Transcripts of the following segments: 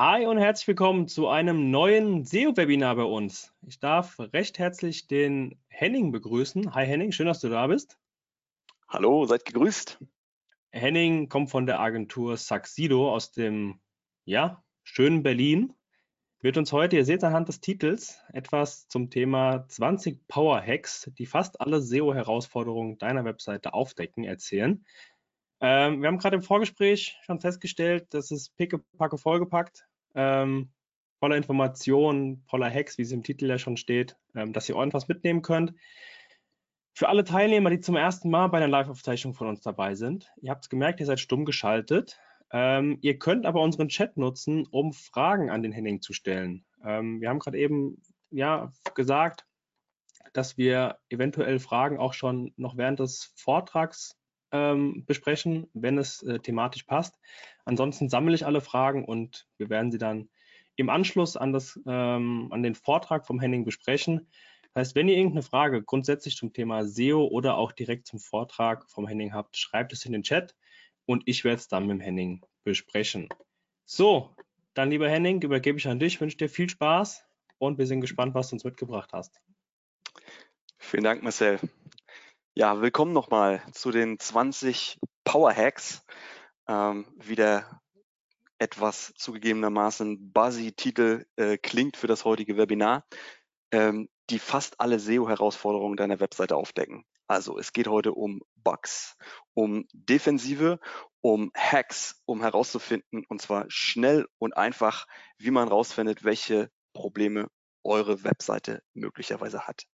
Hi und herzlich willkommen zu einem neuen SEO-Webinar bei uns. Ich darf recht herzlich den Henning begrüßen. Hi Henning, schön, dass du da bist. Hallo, seid gegrüßt. Henning kommt von der Agentur Saxido aus dem, ja, schönen Berlin. Wird uns heute, ihr seht anhand des Titels, etwas zum Thema 20 Power Hacks, die fast alle SEO-Herausforderungen deiner Webseite aufdecken, erzählen. Ähm, wir haben gerade im Vorgespräch schon festgestellt, dass es pickepacke vollgepackt, ähm, voller Informationen, voller Hacks, wie es im Titel ja schon steht, ähm, dass ihr ordentlich was mitnehmen könnt. Für alle Teilnehmer, die zum ersten Mal bei einer Live-Aufzeichnung von uns dabei sind, ihr habt es gemerkt, ihr seid stumm geschaltet. Ähm, ihr könnt aber unseren Chat nutzen, um Fragen an den Henning zu stellen. Ähm, wir haben gerade eben ja, gesagt, dass wir eventuell Fragen auch schon noch während des Vortrags ähm, besprechen, wenn es äh, thematisch passt. Ansonsten sammle ich alle Fragen und wir werden sie dann im Anschluss an, das, ähm, an den Vortrag vom Henning besprechen. Das heißt, wenn ihr irgendeine Frage grundsätzlich zum Thema SEO oder auch direkt zum Vortrag vom Henning habt, schreibt es in den Chat und ich werde es dann mit dem Henning besprechen. So, dann lieber Henning, übergebe ich an dich, wünsche dir viel Spaß und wir sind gespannt, was du uns mitgebracht hast. Vielen Dank, Marcel. Ja, willkommen nochmal zu den 20 Power Hacks. Ähm, wie der etwas zugegebenermaßen buzzy Titel äh, klingt für das heutige Webinar, ähm, die fast alle SEO-Herausforderungen deiner Webseite aufdecken. Also es geht heute um Bugs, um Defensive, um Hacks, um herauszufinden, und zwar schnell und einfach, wie man herausfindet, welche Probleme eure Webseite möglicherweise hat.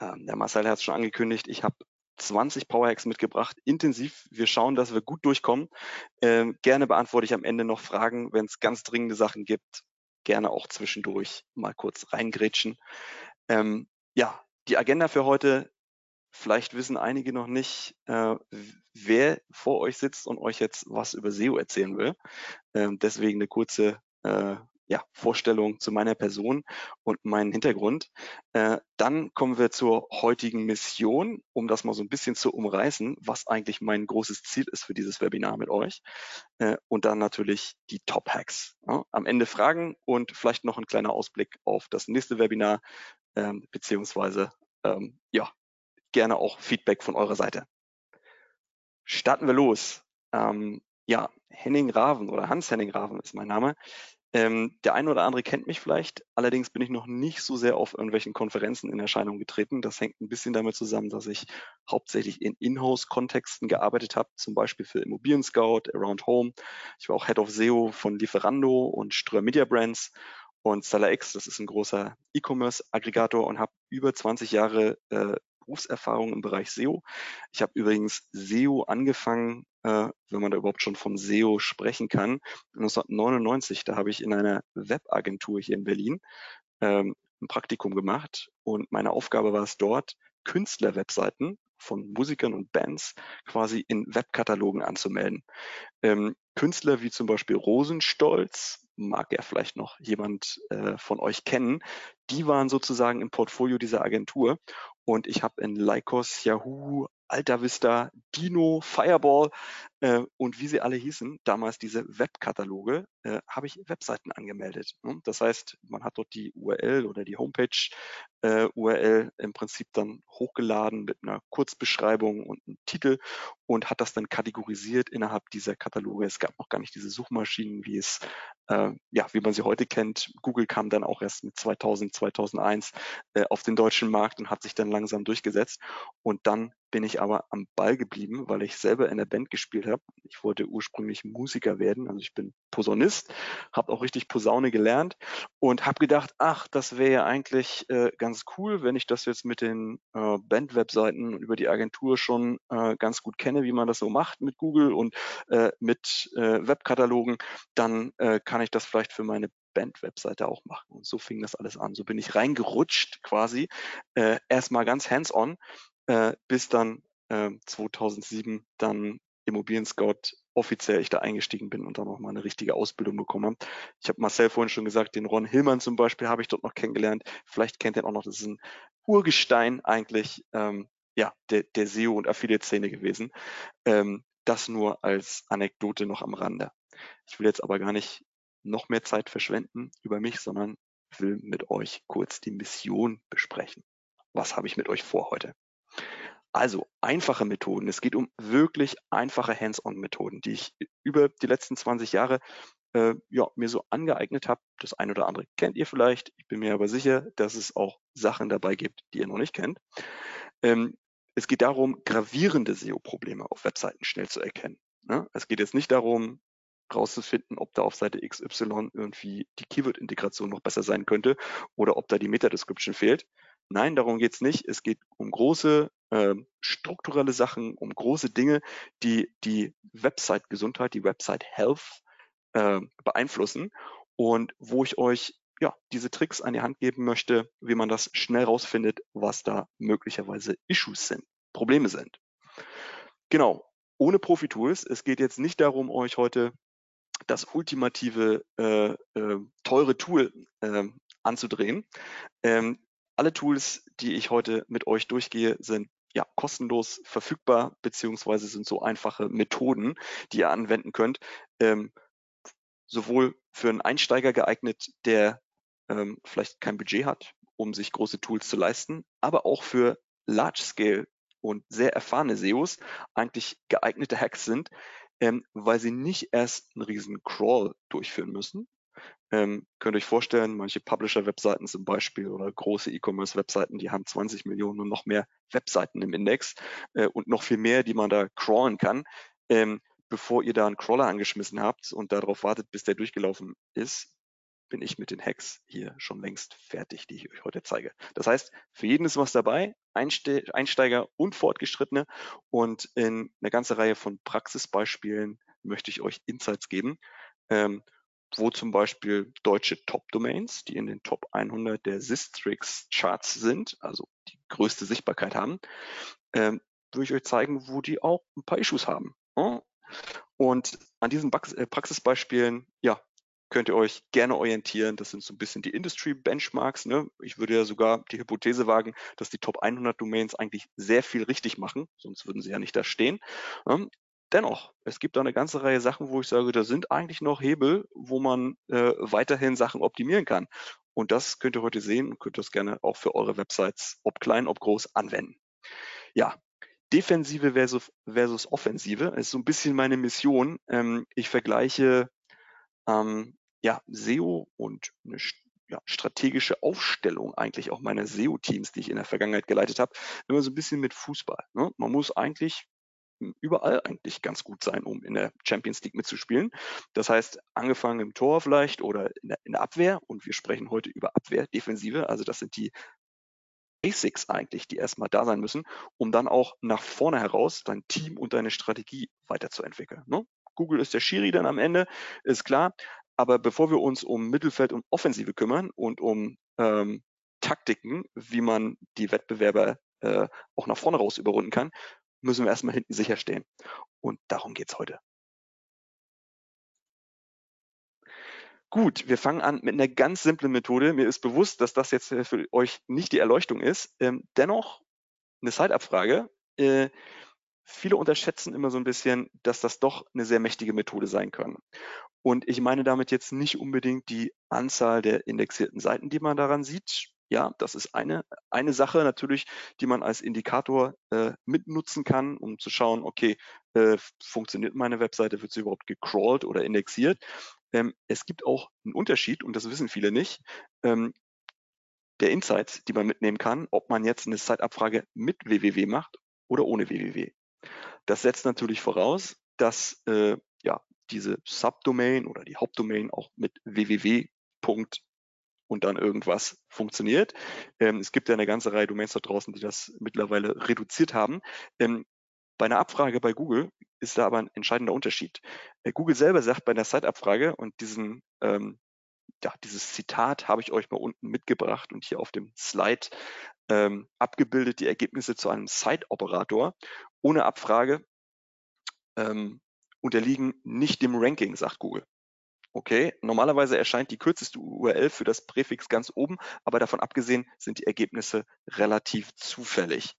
Ähm, der Marcel hat es schon angekündigt, ich habe 20 Powerhacks mitgebracht, intensiv. Wir schauen, dass wir gut durchkommen. Ähm, gerne beantworte ich am Ende noch Fragen, wenn es ganz dringende Sachen gibt. Gerne auch zwischendurch mal kurz reingrätschen. Ähm, ja, die Agenda für heute. Vielleicht wissen einige noch nicht, äh, wer vor euch sitzt und euch jetzt was über SEO erzählen will. Ähm, deswegen eine kurze äh, ja, Vorstellung zu meiner Person und meinen Hintergrund. Äh, dann kommen wir zur heutigen Mission, um das mal so ein bisschen zu umreißen, was eigentlich mein großes Ziel ist für dieses Webinar mit euch. Äh, und dann natürlich die Top-Hacks. Ja, am Ende Fragen und vielleicht noch ein kleiner Ausblick auf das nächste Webinar, ähm, beziehungsweise ähm, ja, gerne auch Feedback von eurer Seite. Starten wir los. Ähm, ja, Henning Raven oder Hans-Henning Raven ist mein Name. Ähm, der eine oder andere kennt mich vielleicht, allerdings bin ich noch nicht so sehr auf irgendwelchen Konferenzen in Erscheinung getreten. Das hängt ein bisschen damit zusammen, dass ich hauptsächlich in Inhouse-Kontexten gearbeitet habe, zum Beispiel für Immobilien Scout, Around Home. Ich war auch Head of SEO von Lieferando und Ströer Media Brands und SellerX, das ist ein großer E-Commerce-Aggregator und habe über 20 Jahre äh, Berufserfahrung im Bereich SEO. Ich habe übrigens SEO angefangen, äh, wenn man da überhaupt schon von SEO sprechen kann. 1999, da habe ich in einer Webagentur hier in Berlin ähm, ein Praktikum gemacht und meine Aufgabe war es dort, Künstlerwebseiten von Musikern und Bands quasi in Webkatalogen anzumelden. Ähm, Künstler wie zum Beispiel Rosenstolz, mag ja vielleicht noch jemand äh, von euch kennen, die waren sozusagen im Portfolio dieser Agentur und ich habe in Lycos, Yahoo, Alta Vista, Dino, Fireball äh, und wie sie alle hießen, damals diese Webkataloge, äh, habe ich Webseiten angemeldet. Ne? Das heißt, man hat dort die URL oder die Homepage äh, im Prinzip dann hochgeladen mit einer Kurzbeschreibung und einem Titel und hat das dann kategorisiert innerhalb dieser Kataloge. Es gab noch gar nicht diese Suchmaschinen, wie es äh, ja, wie man sie heute kennt. Google kam dann auch erst mit 2000, 2001 äh, auf den deutschen Markt und hat sich dann langsam durchgesetzt. Und dann bin ich aber am Ball geblieben, weil ich selber in der Band gespielt habe. Ich wollte ursprünglich Musiker werden, also ich bin Posaunist, habe auch richtig Posaune gelernt und habe gedacht, ach, das wäre ja eigentlich äh, ganz cool, wenn ich das jetzt mit den äh, Band-Webseiten über die Agentur schon äh, ganz gut kenne, wie man das so macht mit Google und äh, mit äh, Webkatalogen, dann äh, kann ich das vielleicht für meine Band-Webseite auch machen. Und so fing das alles an. So bin ich reingerutscht quasi, äh, erstmal ganz hands-on äh, bis dann äh, 2007 dann Immobilien Scout offiziell ich da eingestiegen bin und dann noch mal eine richtige Ausbildung bekommen habe. Ich habe Marcel vorhin schon gesagt, den Ron Hillmann zum Beispiel habe ich dort noch kennengelernt. Vielleicht kennt ihr auch noch, das ist ein Urgestein eigentlich ähm, ja, der, der SEO- und Affiliate-Szene gewesen. Ähm, das nur als Anekdote noch am Rande. Ich will jetzt aber gar nicht noch mehr Zeit verschwenden über mich, sondern will mit euch kurz die Mission besprechen. Was habe ich mit euch vor heute? Also einfache Methoden. Es geht um wirklich einfache Hands-on-Methoden, die ich über die letzten 20 Jahre äh, ja, mir so angeeignet habe. Das eine oder andere kennt ihr vielleicht. Ich bin mir aber sicher, dass es auch Sachen dabei gibt, die ihr noch nicht kennt. Ähm, es geht darum, gravierende SEO-Probleme auf Webseiten schnell zu erkennen. Ne? Es geht jetzt nicht darum, rauszufinden, ob da auf Seite XY irgendwie die Keyword-Integration noch besser sein könnte oder ob da die Meta-Description fehlt. Nein, darum geht es nicht. Es geht um große äh, strukturelle Sachen, um große Dinge, die die Website-Gesundheit, die Website-Health äh, beeinflussen und wo ich euch ja, diese Tricks an die Hand geben möchte, wie man das schnell rausfindet, was da möglicherweise Issues sind, Probleme sind. Genau, ohne Profi-Tools. Es geht jetzt nicht darum, euch heute das ultimative äh, äh, teure Tool äh, anzudrehen. Ähm, alle Tools, die ich heute mit euch durchgehe, sind ja kostenlos verfügbar, beziehungsweise sind so einfache Methoden, die ihr anwenden könnt. Ähm, sowohl für einen Einsteiger geeignet, der ähm, vielleicht kein Budget hat, um sich große Tools zu leisten, aber auch für Large-Scale und sehr erfahrene SEOs eigentlich geeignete Hacks sind, ähm, weil sie nicht erst einen riesen Crawl durchführen müssen. Ähm, könnt ihr euch vorstellen, manche Publisher-Webseiten zum Beispiel oder große E-Commerce-Webseiten, die haben 20 Millionen und noch mehr Webseiten im Index äh, und noch viel mehr, die man da crawlen kann. Ähm, bevor ihr da einen Crawler angeschmissen habt und darauf wartet, bis der durchgelaufen ist, bin ich mit den Hacks hier schon längst fertig, die ich euch heute zeige. Das heißt, für jeden ist was dabei, Einsteiger und Fortgeschrittene. Und in einer ganzen Reihe von Praxisbeispielen möchte ich euch Insights geben, ähm, wo zum Beispiel deutsche Top-Domains, die in den Top 100 der Sistrix-Charts sind, also die größte Sichtbarkeit haben, ähm, würde ich euch zeigen, wo die auch ein paar Issues haben. Und an diesen äh, Praxisbeispielen, ja, könnt ihr euch gerne orientieren. Das sind so ein bisschen die Industry Benchmarks. Ne? Ich würde ja sogar die Hypothese wagen, dass die Top 100 Domains eigentlich sehr viel richtig machen, sonst würden sie ja nicht da stehen. Dennoch, es gibt da eine ganze Reihe Sachen, wo ich sage, da sind eigentlich noch Hebel, wo man äh, weiterhin Sachen optimieren kann. Und das könnt ihr heute sehen und könnt das gerne auch für eure Websites, ob klein, ob groß, anwenden. Ja, Defensive versus, versus Offensive ist so ein bisschen meine Mission. Ähm, ich vergleiche ähm, ja, SEO und eine ja, strategische Aufstellung eigentlich auch meiner SEO-Teams, die ich in der Vergangenheit geleitet habe, immer so ein bisschen mit Fußball. Ne? Man muss eigentlich überall eigentlich ganz gut sein, um in der Champions League mitzuspielen. Das heißt, angefangen im Tor vielleicht oder in der, in der Abwehr und wir sprechen heute über Abwehr, Defensive, also das sind die Basics eigentlich, die erstmal da sein müssen, um dann auch nach vorne heraus dein Team und deine Strategie weiterzuentwickeln. Ne? Google ist der Schiri dann am Ende, ist klar. Aber bevor wir uns um Mittelfeld und Offensive kümmern und um ähm, Taktiken, wie man die Wettbewerber äh, auch nach vorne raus überrunden kann, müssen wir erstmal hinten sicher stehen. Und darum geht es heute. Gut, wir fangen an mit einer ganz simplen Methode. Mir ist bewusst, dass das jetzt für euch nicht die Erleuchtung ist. Ähm, dennoch eine Zeitabfrage. Äh, viele unterschätzen immer so ein bisschen, dass das doch eine sehr mächtige Methode sein kann. Und ich meine damit jetzt nicht unbedingt die Anzahl der indexierten Seiten, die man daran sieht. Ja, das ist eine, eine Sache natürlich, die man als Indikator äh, mitnutzen kann, um zu schauen, okay, äh, funktioniert meine Webseite, wird sie überhaupt gecrawlt oder indexiert? Ähm, es gibt auch einen Unterschied, und das wissen viele nicht, ähm, der Insights, die man mitnehmen kann, ob man jetzt eine Zeitabfrage mit www macht oder ohne www. Das setzt natürlich voraus, dass äh, ja, diese Subdomain oder die Hauptdomain auch mit www. Und dann irgendwas funktioniert. Ähm, es gibt ja eine ganze Reihe Domains da draußen, die das mittlerweile reduziert haben. Ähm, bei einer Abfrage bei Google ist da aber ein entscheidender Unterschied. Äh, Google selber sagt bei einer Site-Abfrage und diesen ähm, ja, dieses Zitat habe ich euch mal unten mitgebracht und hier auf dem Slide ähm, abgebildet, die Ergebnisse zu einem Site-Operator. Ohne Abfrage ähm, unterliegen nicht dem Ranking, sagt Google. Okay, normalerweise erscheint die kürzeste URL für das Präfix ganz oben, aber davon abgesehen sind die Ergebnisse relativ zufällig.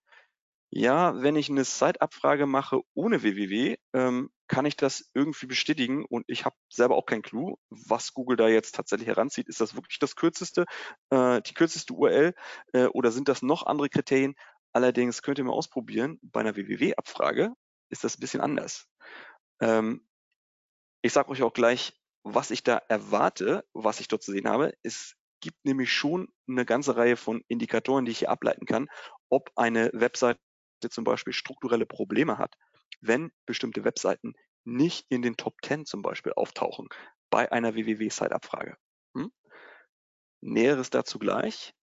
Ja, wenn ich eine Site-Abfrage mache ohne www, ähm, kann ich das irgendwie bestätigen und ich habe selber auch keinen Clou, was Google da jetzt tatsächlich heranzieht. Ist das wirklich das kürzeste, äh, die kürzeste URL äh, oder sind das noch andere Kriterien? Allerdings könnt ihr mal ausprobieren, bei einer www-Abfrage ist das ein bisschen anders. Ähm, ich sage euch auch gleich, was ich da erwarte, was ich dort zu sehen habe. Es gibt nämlich schon eine ganze Reihe von Indikatoren, die ich hier ableiten kann, ob eine Website zum Beispiel strukturelle Probleme hat, wenn bestimmte Webseiten nicht in den Top 10 zum Beispiel auftauchen bei einer www-Site-Abfrage. Hm? Näheres dazu gleich.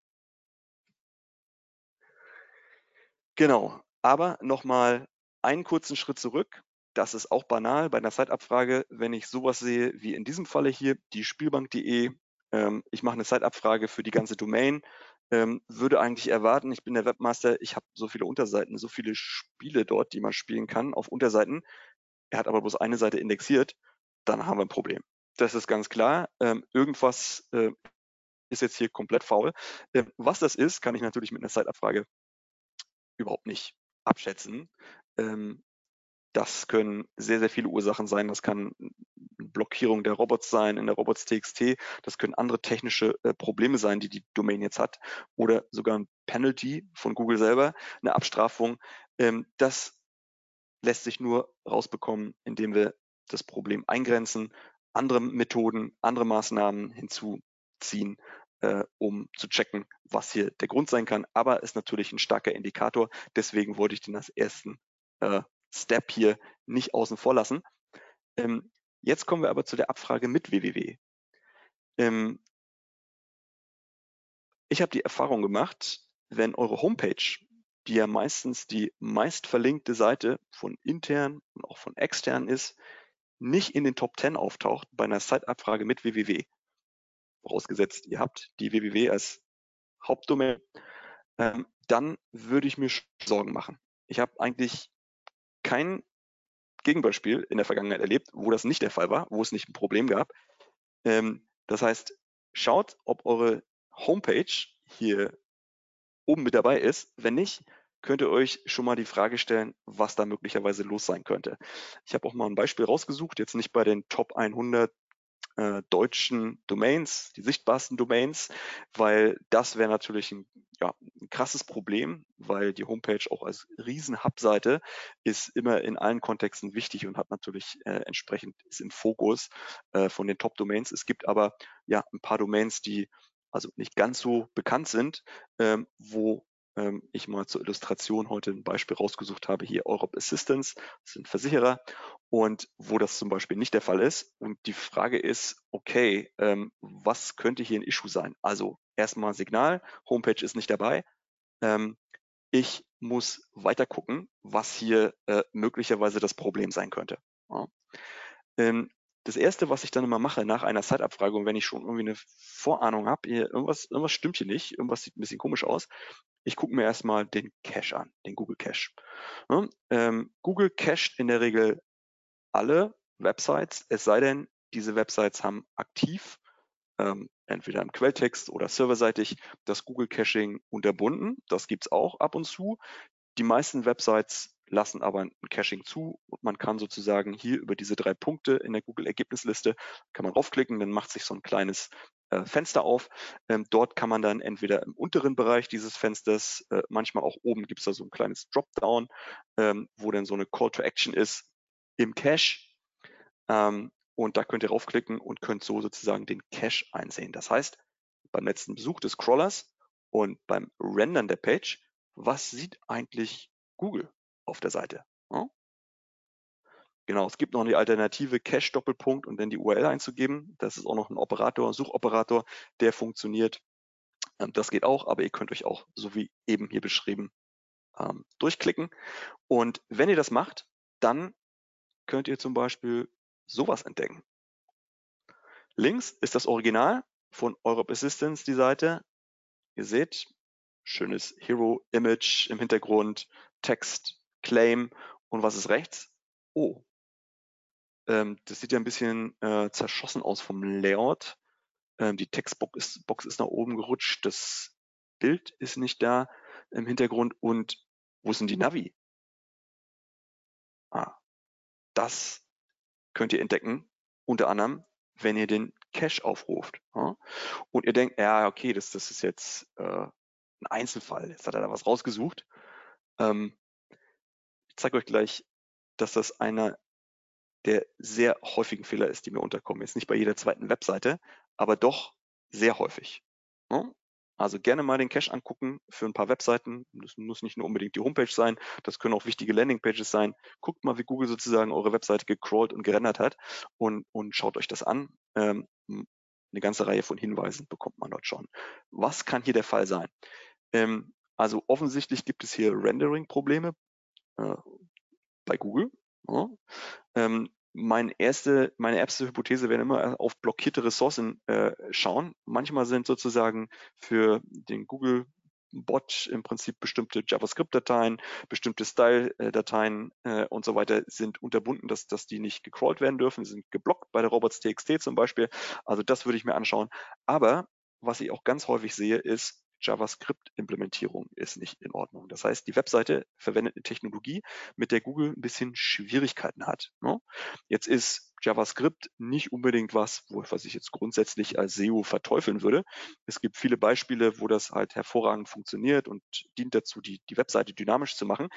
Genau, aber nochmal einen kurzen Schritt zurück. Das ist auch banal bei einer Site-Abfrage, wenn ich sowas sehe wie in diesem Falle hier, die Spielbank.de. Ähm, ich mache eine Site-Abfrage für die ganze Domain ähm, würde eigentlich erwarten, ich bin der Webmaster, ich habe so viele Unterseiten, so viele Spiele dort, die man spielen kann auf Unterseiten. Er hat aber bloß eine Seite indexiert, dann haben wir ein Problem. Das ist ganz klar. Ähm, irgendwas äh, ist jetzt hier komplett faul. Ähm, was das ist, kann ich natürlich mit einer Zeitabfrage überhaupt nicht abschätzen. Ähm, das können sehr, sehr viele Ursachen sein. Das kann Blockierung der Robots sein in der Robots.txt. Das können andere technische äh, Probleme sein, die die Domain jetzt hat. Oder sogar ein Penalty von Google selber, eine Abstrafung. Ähm, das lässt sich nur rausbekommen, indem wir das Problem eingrenzen, andere Methoden, andere Maßnahmen hinzuziehen, äh, um zu checken, was hier der Grund sein kann. Aber ist natürlich ein starker Indikator. Deswegen wollte ich den als ersten äh, Step hier nicht außen vor lassen. Ähm, jetzt kommen wir aber zu der Abfrage mit www. Ähm, ich habe die Erfahrung gemacht, wenn eure Homepage, die ja meistens die meist verlinkte Seite von intern und auch von extern ist, nicht in den Top 10 auftaucht bei einer Site-Abfrage mit www, vorausgesetzt ihr habt die www als Hauptdomain, ähm, dann würde ich mir Sorgen machen. Ich habe eigentlich kein Gegenbeispiel in der Vergangenheit erlebt, wo das nicht der Fall war, wo es nicht ein Problem gab. Ähm, das heißt, schaut, ob eure Homepage hier oben mit dabei ist. Wenn nicht, könnt ihr euch schon mal die Frage stellen, was da möglicherweise los sein könnte. Ich habe auch mal ein Beispiel rausgesucht, jetzt nicht bei den Top 100 äh, deutschen Domains, die sichtbarsten Domains, weil das wäre natürlich ein, ja, ein krasses Problem, weil die Homepage auch als Riesen-Hub-Seite ist immer in allen Kontexten wichtig und hat natürlich äh, entsprechend ist im Fokus äh, von den Top-Domains. Es gibt aber ja ein paar Domains, die also nicht ganz so bekannt sind, ähm, wo ähm, ich mal zur Illustration heute ein Beispiel rausgesucht habe, hier Europe Assistance, das sind Versicherer und wo das zum Beispiel nicht der Fall ist. Und die Frage ist, okay, ähm, was könnte hier ein Issue sein? Also erstmal Signal, Homepage ist nicht dabei. Ähm, ich muss weiter gucken, was hier äh, möglicherweise das Problem sein könnte. Ja. Ähm, das erste, was ich dann immer mache nach einer Zeitabfrage und wenn ich schon irgendwie eine Vorahnung habe, irgendwas, irgendwas stimmt hier nicht, irgendwas sieht ein bisschen komisch aus, ich gucke mir erstmal den Cache an, den Google Cache. Ja, ähm, Google cached in der Regel alle Websites, es sei denn, diese Websites haben aktiv ähm, entweder im Quelltext oder serverseitig das Google Caching unterbunden. Das gibt es auch ab und zu. Die meisten Websites lassen aber ein Caching zu und man kann sozusagen hier über diese drei Punkte in der Google-Ergebnisliste, kann man draufklicken, dann macht sich so ein kleines Fenster auf. Ähm, dort kann man dann entweder im unteren Bereich dieses Fensters, äh, manchmal auch oben gibt es da so ein kleines Dropdown, ähm, wo dann so eine Call to Action ist im Cache. Ähm, und da könnt ihr draufklicken und könnt so sozusagen den Cache einsehen. Das heißt, beim letzten Besuch des Crawlers und beim Rendern der Page, was sieht eigentlich Google auf der Seite? Genau, es gibt noch eine Alternative Cache Doppelpunkt und dann die URL einzugeben. Das ist auch noch ein Operator, Suchoperator, der funktioniert. Ähm, das geht auch, aber ihr könnt euch auch, so wie eben hier beschrieben, ähm, durchklicken. Und wenn ihr das macht, dann könnt ihr zum Beispiel sowas entdecken. Links ist das Original von Europe Assistance, die Seite. Ihr seht, schönes Hero Image im Hintergrund, Text, Claim und was ist rechts? Oh, ähm, das sieht ja ein bisschen äh, zerschossen aus vom Layout. Ähm, die Textbox ist, Box ist nach oben gerutscht, das Bild ist nicht da im Hintergrund und Wo sind die Navi? Ah, das könnt ihr entdecken, unter anderem, wenn ihr den Cache aufruft. Ja? Und ihr denkt, ja, okay, das, das ist jetzt äh, ein Einzelfall. Jetzt hat er da was rausgesucht. Ähm, ich zeige euch gleich, dass das einer der sehr häufigen Fehler ist, die mir unterkommen. Jetzt nicht bei jeder zweiten Webseite, aber doch sehr häufig. Ja? Also gerne mal den Cache angucken für ein paar Webseiten. Das muss nicht nur unbedingt die Homepage sein, das können auch wichtige Landingpages sein. Guckt mal, wie Google sozusagen eure Webseite gecrawlt und gerendert hat und, und schaut euch das an. Ähm, eine ganze Reihe von Hinweisen bekommt man dort schon. Was kann hier der Fall sein? Ähm, also offensichtlich gibt es hier Rendering-Probleme äh, bei Google. Ja. Ähm, mein erste, meine erste Hypothese wäre immer auf blockierte Ressourcen äh, schauen. Manchmal sind sozusagen für den Google Bot im Prinzip bestimmte JavaScript-Dateien, bestimmte Style-Dateien äh, und so weiter sind unterbunden, dass, dass die nicht gecrawlt werden dürfen, sind geblockt bei der robots.txt zum Beispiel. Also das würde ich mir anschauen. Aber was ich auch ganz häufig sehe, ist, JavaScript-Implementierung ist nicht in Ordnung. Das heißt, die Webseite verwendet eine Technologie, mit der Google ein bisschen Schwierigkeiten hat. Ne? Jetzt ist JavaScript nicht unbedingt was, was ich jetzt grundsätzlich als SEO verteufeln würde. Es gibt viele Beispiele, wo das halt hervorragend funktioniert und dient dazu, die, die Webseite dynamisch zu machen.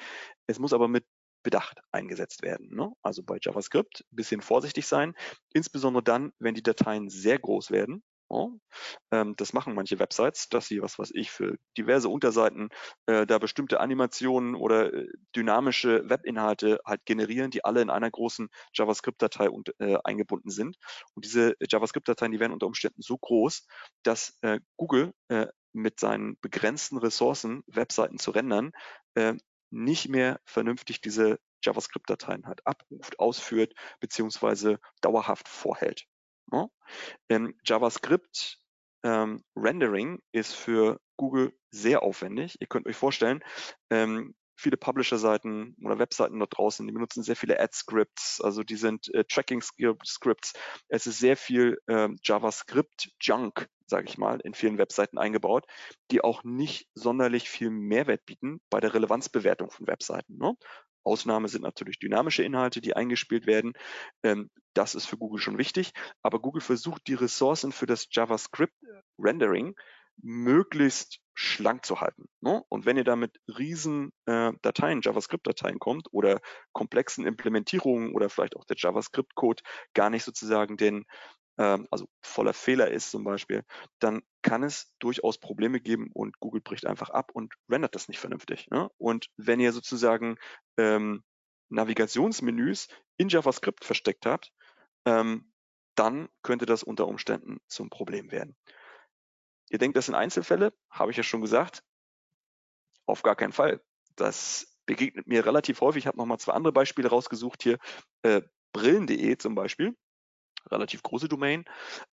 Es muss aber mit Bedacht eingesetzt werden. Ne? Also bei JavaScript ein bisschen vorsichtig sein, insbesondere dann, wenn die Dateien sehr groß werden ähm, das machen manche Websites, dass sie, was weiß ich, für diverse Unterseiten äh, da bestimmte Animationen oder äh, dynamische Webinhalte halt generieren, die alle in einer großen JavaScript-Datei äh, eingebunden sind. Und diese JavaScript-Dateien, die werden unter Umständen so groß, dass äh, Google äh, mit seinen begrenzten Ressourcen, Webseiten zu rendern, äh, nicht mehr vernünftig diese JavaScript-Dateien halt abruft, ausführt, beziehungsweise dauerhaft vorhält. Ne? Ähm, JavaScript ähm, Rendering ist für Google sehr aufwendig. Ihr könnt euch vorstellen, ähm, viele Publisher-Seiten oder Webseiten dort draußen, die benutzen sehr viele Ad-Scripts, also die sind äh, Tracking-Scripts. Es ist sehr viel ähm, JavaScript-Junk, sage ich mal, in vielen Webseiten eingebaut, die auch nicht sonderlich viel Mehrwert bieten bei der Relevanzbewertung von Webseiten. Ne? Ausnahme sind natürlich dynamische Inhalte, die eingespielt werden. Ähm, das ist für Google schon wichtig. Aber Google versucht, die Ressourcen für das JavaScript-Rendering möglichst schlank zu halten. Ne? Und wenn ihr da mit riesen äh, Dateien, JavaScript-Dateien kommt oder komplexen Implementierungen oder vielleicht auch der JavaScript-Code gar nicht sozusagen den ähm, also voller Fehler ist zum Beispiel, dann kann es durchaus Probleme geben und Google bricht einfach ab und rendert das nicht vernünftig. Ne? Und wenn ihr sozusagen ähm, Navigationsmenüs in JavaScript versteckt habt, ähm, dann könnte das unter Umständen zum Problem werden. Ihr denkt, das sind Einzelfälle, habe ich ja schon gesagt. Auf gar keinen Fall. Das begegnet mir relativ häufig. Ich habe nochmal zwei andere Beispiele rausgesucht hier. Äh, Brillen.de zum Beispiel relativ große Domain.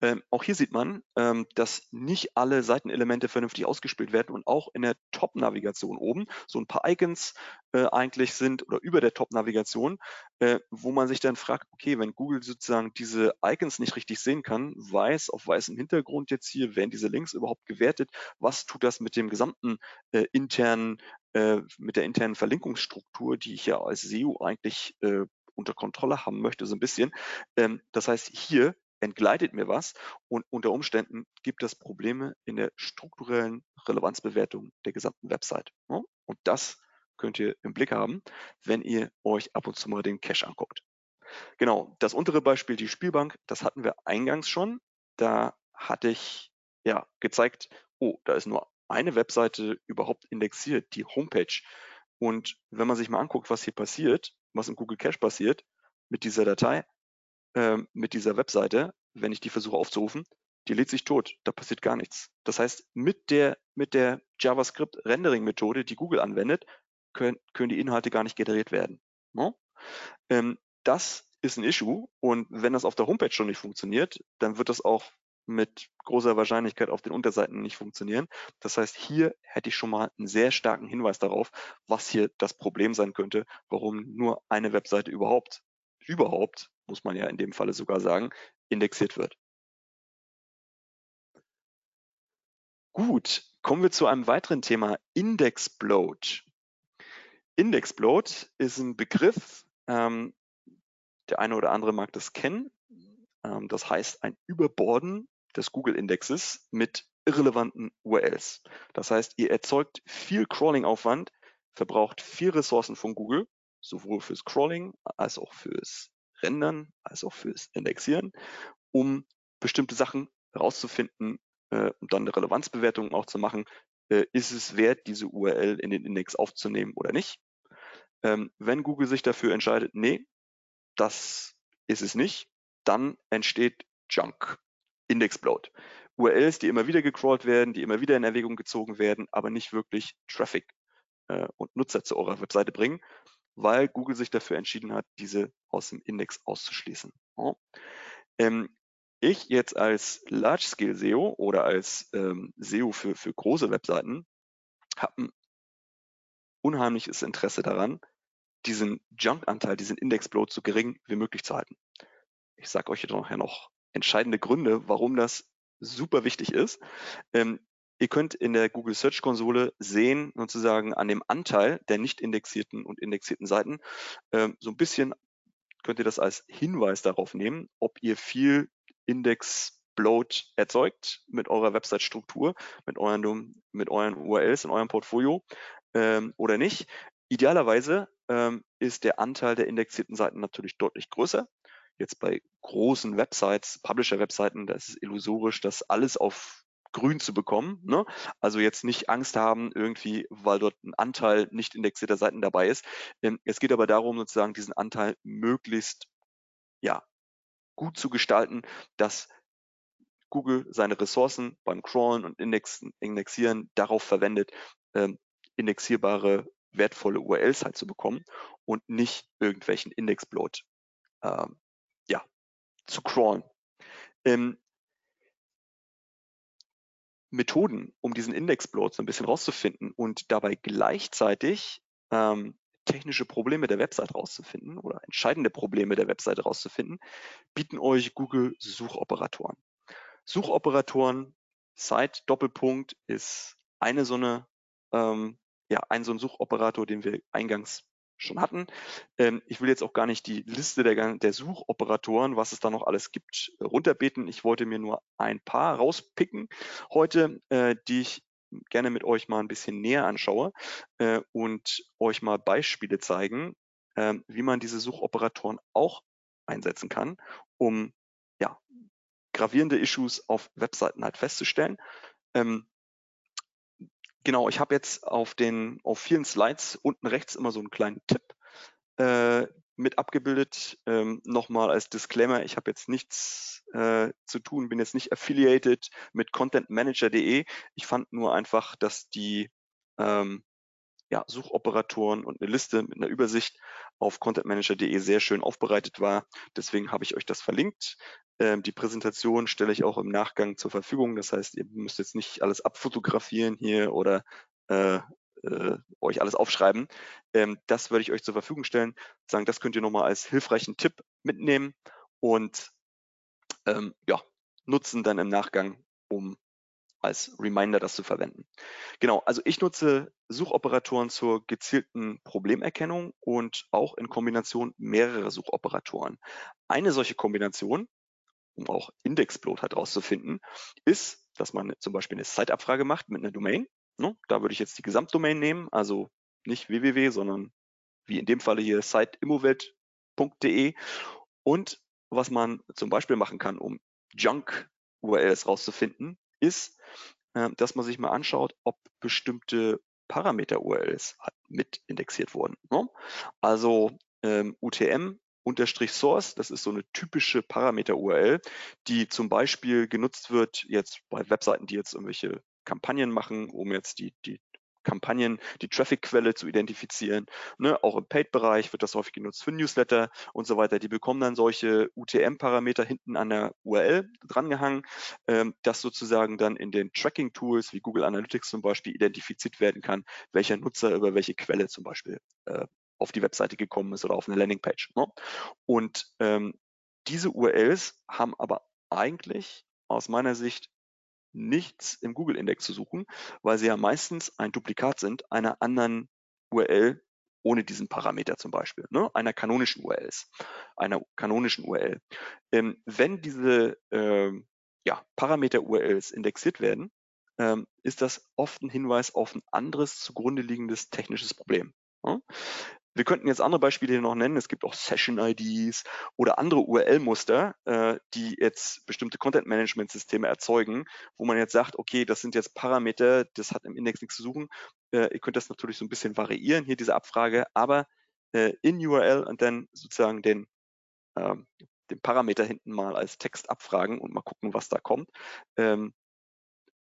Ähm, auch hier sieht man, ähm, dass nicht alle Seitenelemente vernünftig ausgespielt werden und auch in der Top-Navigation oben so ein paar Icons äh, eigentlich sind oder über der Top-Navigation, äh, wo man sich dann fragt, okay, wenn Google sozusagen diese Icons nicht richtig sehen kann, weiß auf weißem Hintergrund jetzt hier, werden diese Links überhaupt gewertet, was tut das mit dem gesamten äh, internen äh, mit der internen Verlinkungsstruktur, die ich ja als SEO eigentlich äh, unter Kontrolle haben möchte, so ein bisschen. Ähm, das heißt, hier entgleitet mir was und unter Umständen gibt es Probleme in der strukturellen Relevanzbewertung der gesamten Website. Ne? Und das könnt ihr im Blick haben, wenn ihr euch ab und zu mal den Cache anguckt. Genau, das untere Beispiel, die Spielbank, das hatten wir eingangs schon. Da hatte ich ja gezeigt, oh, da ist nur eine Webseite überhaupt indexiert, die Homepage. Und wenn man sich mal anguckt, was hier passiert, was in Google Cache passiert mit dieser Datei, äh, mit dieser Webseite, wenn ich die versuche aufzurufen, die lädt sich tot, da passiert gar nichts. Das heißt, mit der, mit der JavaScript-Rendering-Methode, die Google anwendet, können, können die Inhalte gar nicht generiert werden. No? Ne? Ähm, das ist ein Issue und wenn das auf der Homepage schon nicht funktioniert, dann wird das auch mit großer Wahrscheinlichkeit auf den Unterseiten nicht funktionieren. Das heißt, hier hätte ich schon mal einen sehr starken Hinweis darauf, was hier das Problem sein könnte, warum nur eine Webseite überhaupt, überhaupt, muss man ja in dem Falle sogar sagen, indexiert wird. Gut, kommen wir zu einem weiteren Thema, Indexbloat. Indexbloat ist ein Begriff, ähm, der eine oder andere mag das kennen. Ähm, das heißt ein Überborden des Google-Indexes mit irrelevanten URLs. Das heißt, ihr erzeugt viel Crawling-Aufwand, verbraucht viel Ressourcen von Google, sowohl fürs Crawling als auch fürs Rendern, als auch fürs Indexieren, um bestimmte Sachen herauszufinden äh, und dann eine Relevanzbewertung auch zu machen. Äh, ist es wert, diese URL in den Index aufzunehmen oder nicht? Ähm, wenn Google sich dafür entscheidet, nee, das ist es nicht, dann entsteht Junk, Indexbloat. URLs, die immer wieder gecrawlt werden, die immer wieder in Erwägung gezogen werden, aber nicht wirklich Traffic äh, und Nutzer zu eurer Webseite bringen, weil Google sich dafür entschieden hat, diese aus dem Index auszuschließen. Ja. Ähm, ich jetzt als Large-Scale SEO oder als ähm, SEO für, für große Webseiten habe ein unheimliches Interesse daran, diesen Junk-Anteil, diesen Index-Bloat so gering wie möglich zu halten. Ich sage euch nachher noch entscheidende Gründe, warum das super wichtig ist. Ähm, ihr könnt in der Google Search Konsole sehen, sozusagen an dem Anteil der nicht indexierten und indexierten Seiten, ähm, so ein bisschen könnt ihr das als Hinweis darauf nehmen, ob ihr viel Index Bloat erzeugt mit eurer Website-Struktur, mit euren, mit euren URLs in eurem Portfolio ähm, oder nicht. Idealerweise ähm, ist der Anteil der indexierten Seiten natürlich deutlich größer. Jetzt bei großen Websites, Publisher-Webseiten, da ist illusorisch, das alles auf grün zu bekommen. Ne? Also jetzt nicht Angst haben, irgendwie, weil dort ein Anteil nicht indexierter Seiten dabei ist. Ähm, es geht aber darum, sozusagen diesen Anteil möglichst ja, gut zu gestalten, dass Google seine Ressourcen beim Crawlen und Indexieren darauf verwendet, ähm, indexierbare wertvolle URLs halt zu bekommen und nicht irgendwelchen Indexbloat ähm, zu crawlen. Ähm, Methoden, um diesen Indexbloat so ein bisschen rauszufinden und dabei gleichzeitig ähm, technische Probleme der Website rauszufinden oder entscheidende Probleme der Website rauszufinden, bieten euch Google Suchoperatoren. Suchoperatoren, Site Doppelpunkt ist eine so eine ähm, ja, ein so ein Suchoperator, den wir eingangs schon hatten. Ähm, ich will jetzt auch gar nicht die Liste der, der Suchoperatoren, was es da noch alles gibt, runterbeten. Ich wollte mir nur ein paar rauspicken heute, äh, die ich gerne mit euch mal ein bisschen näher anschaue äh, und euch mal Beispiele zeigen, äh, wie man diese Suchoperatoren auch einsetzen kann, um ja, gravierende Issues auf Webseiten halt festzustellen. Ähm, Genau, ich habe jetzt auf den auf vielen Slides unten rechts immer so einen kleinen Tipp äh, mit abgebildet. Ähm, Nochmal als Disclaimer, ich habe jetzt nichts äh, zu tun, bin jetzt nicht affiliated mit contentmanager.de. Ich fand nur einfach, dass die ähm, ja, Suchoperatoren und eine Liste mit einer Übersicht auf contentmanager.de sehr schön aufbereitet war. Deswegen habe ich euch das verlinkt. Ähm, die Präsentation stelle ich auch im Nachgang zur Verfügung. Das heißt, ihr müsst jetzt nicht alles abfotografieren hier oder äh, äh, euch alles aufschreiben. Ähm, das würde ich euch zur Verfügung stellen. Sagen, das könnt ihr nochmal als hilfreichen Tipp mitnehmen und ähm, ja, nutzen dann im Nachgang, um als Reminder das zu verwenden. Genau, also ich nutze Suchoperatoren zur gezielten Problemerkennung und auch in Kombination mehrerer Suchoperatoren. Eine solche Kombination, um auch Indexbloat halt ist, dass man zum Beispiel eine Site-Abfrage macht mit einer Domain. Ne? Da würde ich jetzt die Gesamtdomain nehmen, also nicht www, sondern wie in dem Falle hier siteimmowelt.de. Und was man zum Beispiel machen kann, um Junk-URLs rauszufinden, ist, äh, dass man sich mal anschaut, ob bestimmte Parameter-URLs mit indexiert wurden. Ne? Also ähm, UTM unterstrich Source, das ist so eine typische Parameter-URL, die zum Beispiel genutzt wird jetzt bei Webseiten, die jetzt irgendwelche Kampagnen machen, um jetzt die, die Kampagnen die Traffic-Quelle zu identifizieren. Ne? Auch im Paid-Bereich wird das häufig genutzt für Newsletter und so weiter. Die bekommen dann solche UTM-Parameter hinten an der URL drangehangen, ähm, dass sozusagen dann in den Tracking-Tools wie Google Analytics zum Beispiel identifiziert werden kann, welcher Nutzer über welche Quelle zum Beispiel äh, auf die Webseite gekommen ist oder auf eine Landingpage. Ne? Und ähm, diese URLs haben aber eigentlich aus meiner Sicht nichts im Google-Index zu suchen, weil sie ja meistens ein Duplikat sind einer anderen URL, ohne diesen Parameter zum Beispiel, ne, einer kanonischen URLs, einer kanonischen URL. Ähm, wenn diese ähm, ja, Parameter-URLs indexiert werden, ähm, ist das oft ein Hinweis auf ein anderes zugrunde liegendes technisches Problem. Ja? Wir könnten jetzt andere Beispiele hier noch nennen. Es gibt auch Session-IDs oder andere URL-Muster, äh, die jetzt bestimmte Content-Management-Systeme erzeugen, wo man jetzt sagt, okay, das sind jetzt Parameter, das hat im Index nichts zu suchen. Äh, ihr könnt das natürlich so ein bisschen variieren, hier diese Abfrage, aber äh, in URL und dann sozusagen den, ähm, den Parameter hinten mal als Text abfragen und mal gucken, was da kommt, ähm,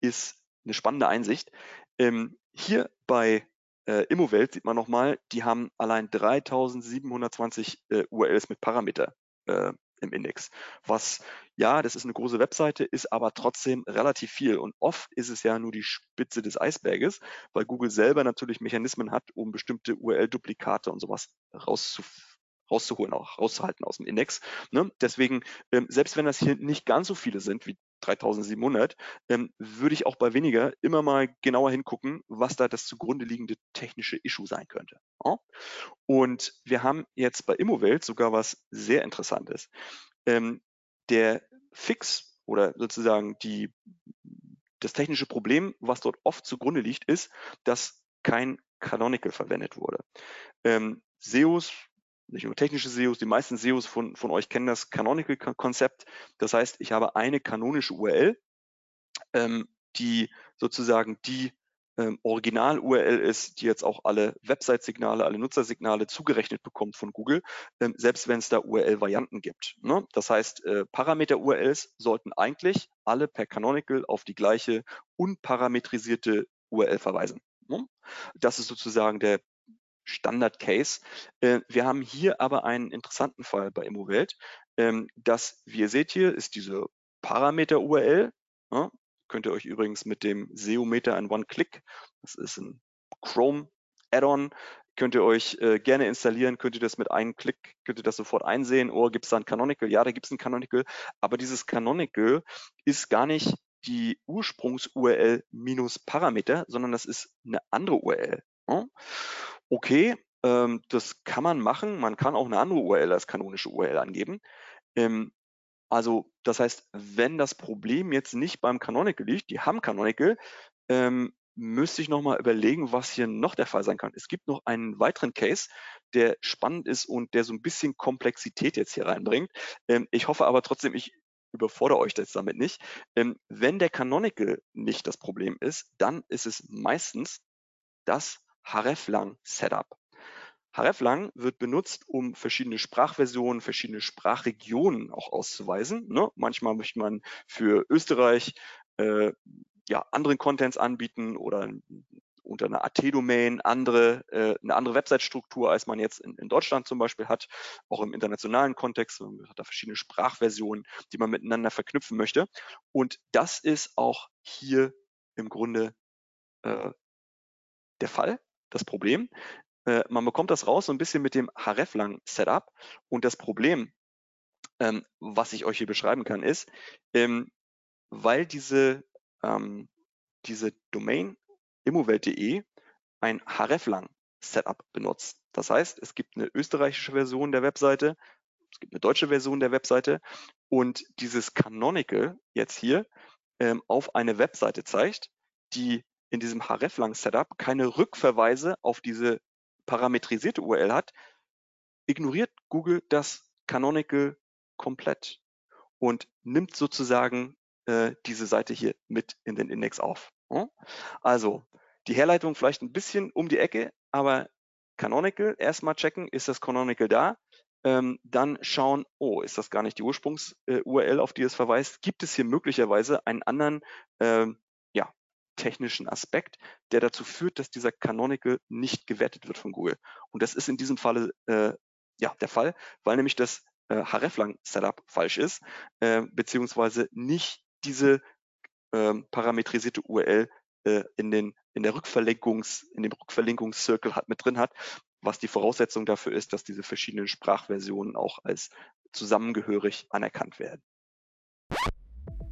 ist eine spannende Einsicht. Ähm, hier bei äh, Immowelt sieht man nochmal, die haben allein 3720 äh, URLs mit Parameter äh, im Index. Was, ja, das ist eine große Webseite, ist aber trotzdem relativ viel. Und oft ist es ja nur die Spitze des Eisberges, weil Google selber natürlich Mechanismen hat, um bestimmte URL-Duplikate und sowas rauszufinden rauszuholen, auch rauszuhalten aus dem Index. Ne? Deswegen, ähm, selbst wenn das hier nicht ganz so viele sind wie 3700, ähm, würde ich auch bei weniger immer mal genauer hingucken, was da das zugrunde liegende technische Issue sein könnte. Ja? Und wir haben jetzt bei Immowelt sogar was sehr Interessantes. Ähm, der Fix oder sozusagen die, das technische Problem, was dort oft zugrunde liegt, ist, dass kein Canonical verwendet wurde. Ähm, SEOs nicht nur technische SEOs, die meisten SEOs von, von euch kennen das Canonical-Konzept. Das heißt, ich habe eine kanonische URL, ähm, die sozusagen die ähm, Original-URL ist, die jetzt auch alle Website-Signale, alle Nutzersignale zugerechnet bekommt von Google, ähm, selbst wenn es da URL-Varianten gibt. Ne? Das heißt, äh, Parameter-URLs sollten eigentlich alle per Canonical auf die gleiche unparametrisierte URL verweisen. Ne? Das ist sozusagen der Standard Case. Äh, wir haben hier aber einen interessanten Fall bei Immowelt. Ähm, das, wie ihr seht hier, ist diese Parameter-URL. Ja, könnt ihr euch übrigens mit dem SEO-Meter in One-Click, das ist ein Chrome-Add-on, könnt ihr euch äh, gerne installieren, könnt ihr das mit einem Klick, könnt ihr das sofort einsehen. Oder gibt es da ein Canonical? Ja, da gibt es ein Canonical, aber dieses Canonical ist gar nicht die Ursprungs-URL minus Parameter, sondern das ist eine andere URL. Ja? Okay, ähm, das kann man machen. Man kann auch eine andere URL als kanonische URL angeben. Ähm, also das heißt, wenn das Problem jetzt nicht beim Canonical liegt, die haben Canonical, ähm, müsste ich nochmal überlegen, was hier noch der Fall sein kann. Es gibt noch einen weiteren Case, der spannend ist und der so ein bisschen Komplexität jetzt hier reinbringt. Ähm, ich hoffe aber trotzdem, ich überfordere euch jetzt damit nicht. Ähm, wenn der Canonical nicht das Problem ist, dann ist es meistens das hreflang Setup. hreflang wird benutzt, um verschiedene Sprachversionen, verschiedene Sprachregionen auch auszuweisen. Ne? Manchmal möchte man für Österreich äh, ja, anderen Contents anbieten oder unter einer AT-Domain andere, äh, eine andere Website-Struktur, als man jetzt in, in, Deutschland zum Beispiel hat, auch im internationalen Kontext. Man hat da verschiedene Sprachversionen, die man miteinander verknüpfen möchte. Und das ist auch hier im Grunde äh, der Fall das Problem. Äh, man bekommt das raus so ein bisschen mit dem hreflang-Setup. Und das Problem, ähm, was ich euch hier beschreiben kann, ist, ähm, weil diese, ähm, diese Domain immowelt.de ein hreflang-Setup benutzt. Das heißt, es gibt eine österreichische Version der Webseite, es gibt eine deutsche Version der Webseite und dieses Canonical jetzt hier ähm, auf eine Webseite zeigt, die in diesem hreflang-Setup keine Rückverweise auf diese parametrisierte URL hat, ignoriert Google das Canonical komplett und nimmt sozusagen äh, diese Seite hier mit in den Index auf. Also die Herleitung vielleicht ein bisschen um die Ecke, aber Canonical erstmal checken, ist das Canonical da? Ähm, dann schauen, oh, ist das gar nicht die Ursprungs-URL, äh, auf die es verweist? Gibt es hier möglicherweise einen anderen ähm, technischen Aspekt, der dazu führt, dass dieser Canonical nicht gewertet wird von Google. Und das ist in diesem Falle äh, ja der Fall, weil nämlich das äh, hreflang-Setup falsch ist, äh, beziehungsweise nicht diese äh, parametrisierte URL äh, in den in der Rückverlinkungs in dem Rückverlinkungszirkel hat mit drin hat, was die Voraussetzung dafür ist, dass diese verschiedenen Sprachversionen auch als zusammengehörig anerkannt werden.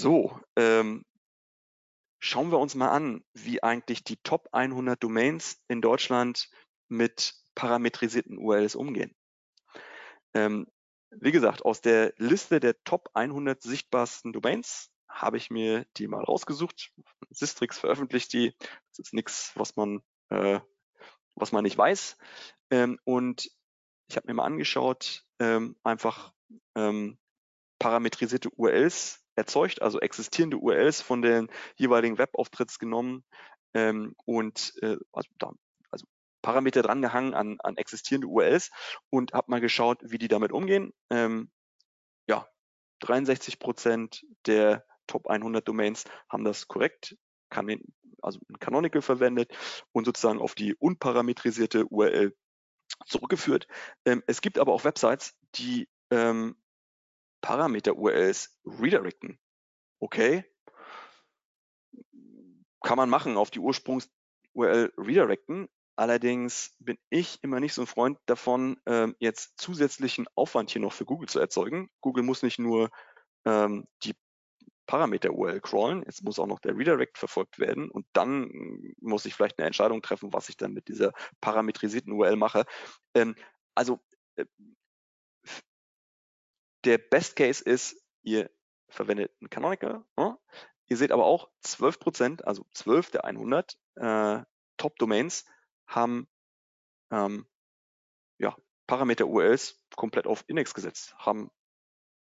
So, ähm, schauen wir uns mal an, wie eigentlich die Top 100 Domains in Deutschland mit parametrisierten URLs umgehen. Ähm, wie gesagt, aus der Liste der Top 100 sichtbarsten Domains habe ich mir die mal rausgesucht. Sistrix veröffentlicht die. Das ist nichts, was man, äh, was man nicht weiß. Ähm, und ich habe mir mal angeschaut, ähm, einfach ähm, parametrisierte URLs erzeugt, also existierende URLs von den jeweiligen Webauftritts genommen ähm, und äh, also, da, also Parameter drangehangen an, an existierende URLs und habe mal geschaut, wie die damit umgehen. Ähm, ja, 63 Prozent der Top 100 Domains haben das korrekt, kann, also in Canonical verwendet und sozusagen auf die unparametrisierte URL zurückgeführt. Ähm, es gibt aber auch Websites, die ähm, Parameter-URLs redirecten. Okay, kann man machen, auf die Ursprungs-URL redirecten. Allerdings bin ich immer nicht so ein Freund davon, ähm, jetzt zusätzlichen Aufwand hier noch für Google zu erzeugen. Google muss nicht nur ähm, die Parameter-URL crawlen, jetzt muss auch noch der Redirect verfolgt werden und dann muss ich vielleicht eine Entscheidung treffen, was ich dann mit dieser parametrisierten URL mache. Ähm, also äh, der Best Case ist, ihr verwendet ein Canonical. Ne? Ihr seht aber auch 12 Prozent, also 12 der 100 äh, Top-Domains haben ähm, ja, Parameter-URLs komplett auf Index gesetzt, haben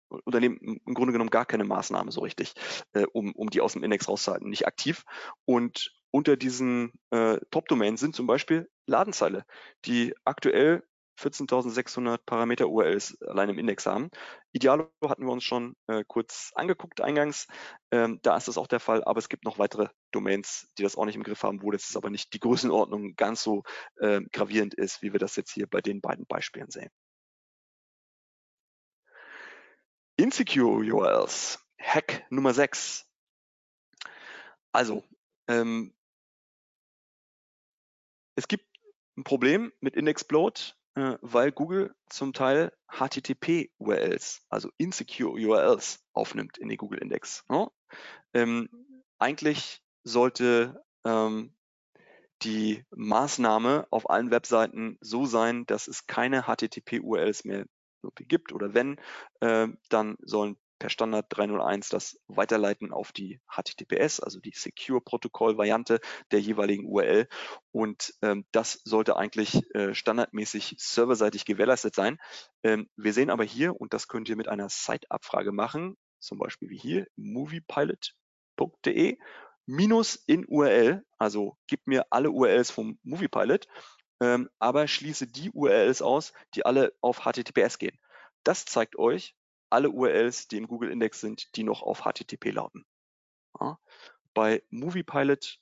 Unternehmen im Grunde genommen gar keine Maßnahme so richtig, äh, um, um die aus dem Index rauszuhalten, nicht aktiv. Und unter diesen äh, Top-Domains sind zum Beispiel Ladenzeile, die aktuell 14.600 Parameter URLs allein im Index haben. Idealo hatten wir uns schon äh, kurz angeguckt eingangs. Ähm, da ist das auch der Fall, aber es gibt noch weitere Domains, die das auch nicht im Griff haben, wo das aber nicht die Größenordnung ganz so äh, gravierend ist, wie wir das jetzt hier bei den beiden Beispielen sehen. Insecure URLs, Hack Nummer 6. Also, ähm, es gibt ein Problem mit Indexplode äh, weil Google zum Teil HTTP-URLs, also insecure URLs, aufnimmt in den Google-Index. Ne? Ähm, eigentlich sollte ähm, die Maßnahme auf allen Webseiten so sein, dass es keine HTTP-URLs mehr gibt oder wenn, äh, dann sollen per Standard 301 das weiterleiten auf die HTTPS, also die Secure-Protokoll-Variante der jeweiligen URL. Und ähm, das sollte eigentlich äh, standardmäßig serverseitig gewährleistet sein. Ähm, wir sehen aber hier, und das könnt ihr mit einer Site-Abfrage machen, zum Beispiel wie hier, moviepilot.de, minus in URL, also gib mir alle URLs vom Moviepilot, ähm, aber schließe die URLs aus, die alle auf HTTPS gehen. Das zeigt euch, alle URLs, die im Google Index sind, die noch auf HTTP lauten. Ja, bei MoviePilot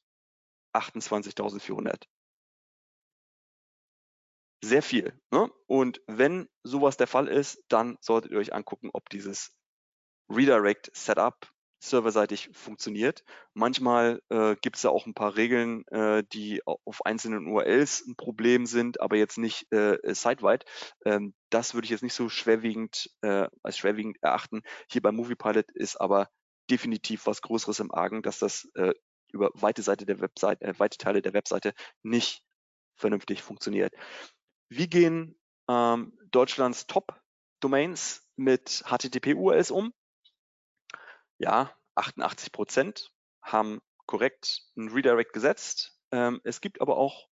28.400. Sehr viel. Ne? Und wenn sowas der Fall ist, dann solltet ihr euch angucken, ob dieses Redirect Setup serverseitig funktioniert. Manchmal äh, gibt es ja auch ein paar Regeln, äh, die auf einzelnen URLs ein Problem sind, aber jetzt nicht äh, siteweit. Ähm, das würde ich jetzt nicht so schwerwiegend äh, als schwerwiegend erachten. Hier bei MoviePilot ist aber definitiv was Größeres im Argen, dass das äh, über weite Seite der Webseite, äh, weite Teile der Webseite nicht vernünftig funktioniert. Wie gehen ähm, Deutschlands Top-Domains mit HTTP-URLs um? Ja, 88 Prozent haben korrekt ein Redirect gesetzt. Ähm, es gibt aber auch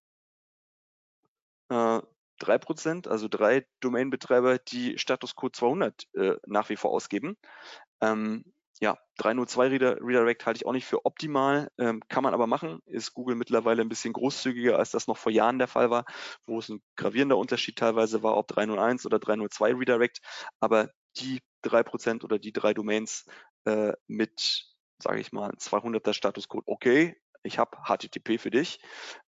äh, 3 Prozent, also drei Domainbetreiber, die Status Code 200 äh, nach wie vor ausgeben. Ähm, ja, 302 Redirect halte ich auch nicht für optimal, ähm, kann man aber machen. Ist Google mittlerweile ein bisschen großzügiger, als das noch vor Jahren der Fall war, wo es ein gravierender Unterschied teilweise war, ob 301 oder 302 Redirect. Aber die drei Prozent oder die drei Domains äh, mit, sage ich mal, 200er Statuscode okay, ich habe HTTP für dich,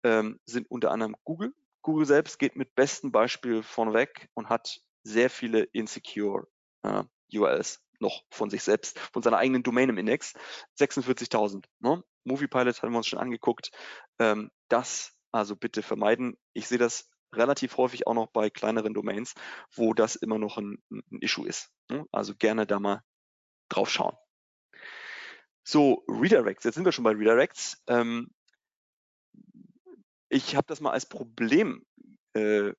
ähm, sind unter anderem Google. Google selbst geht mit bestem Beispiel von und hat sehr viele insecure äh, URLs noch von sich selbst, von seiner eigenen Domain im Index. 46.000. Ne? MoviePilot haben wir uns schon angeguckt. Ähm, das also bitte vermeiden. Ich sehe das relativ häufig auch noch bei kleineren Domains, wo das immer noch ein, ein Issue ist. Ne? Also gerne da mal drauf schauen. So, Redirects. Jetzt sind wir schon bei Redirects. Ähm, ich habe das mal als Problem äh,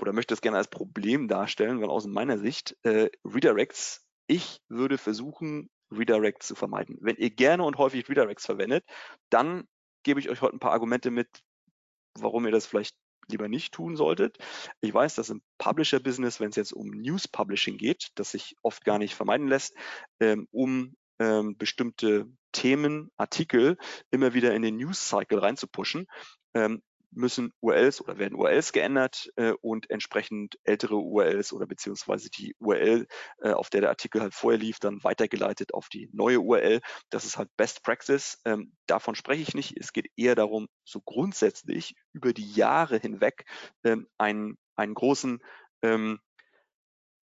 oder möchte das gerne als Problem darstellen, weil aus meiner Sicht äh, Redirects, ich würde versuchen, Redirects zu vermeiden. Wenn ihr gerne und häufig Redirects verwendet, dann gebe ich euch heute ein paar Argumente mit, warum ihr das vielleicht lieber nicht tun solltet. Ich weiß, dass im Publisher-Business, wenn es jetzt um News-Publishing geht, das sich oft gar nicht vermeiden lässt, ähm, um ähm, bestimmte Themen, Artikel immer wieder in den News-Cycle reinzupushen, ähm, müssen URLs oder werden URLs geändert äh, und entsprechend ältere URLs oder beziehungsweise die URL, äh, auf der der Artikel halt vorher lief, dann weitergeleitet auf die neue URL. Das ist halt Best Practice. Ähm, davon spreche ich nicht. Es geht eher darum, so grundsätzlich über die Jahre hinweg ähm, einen, einen großen ähm,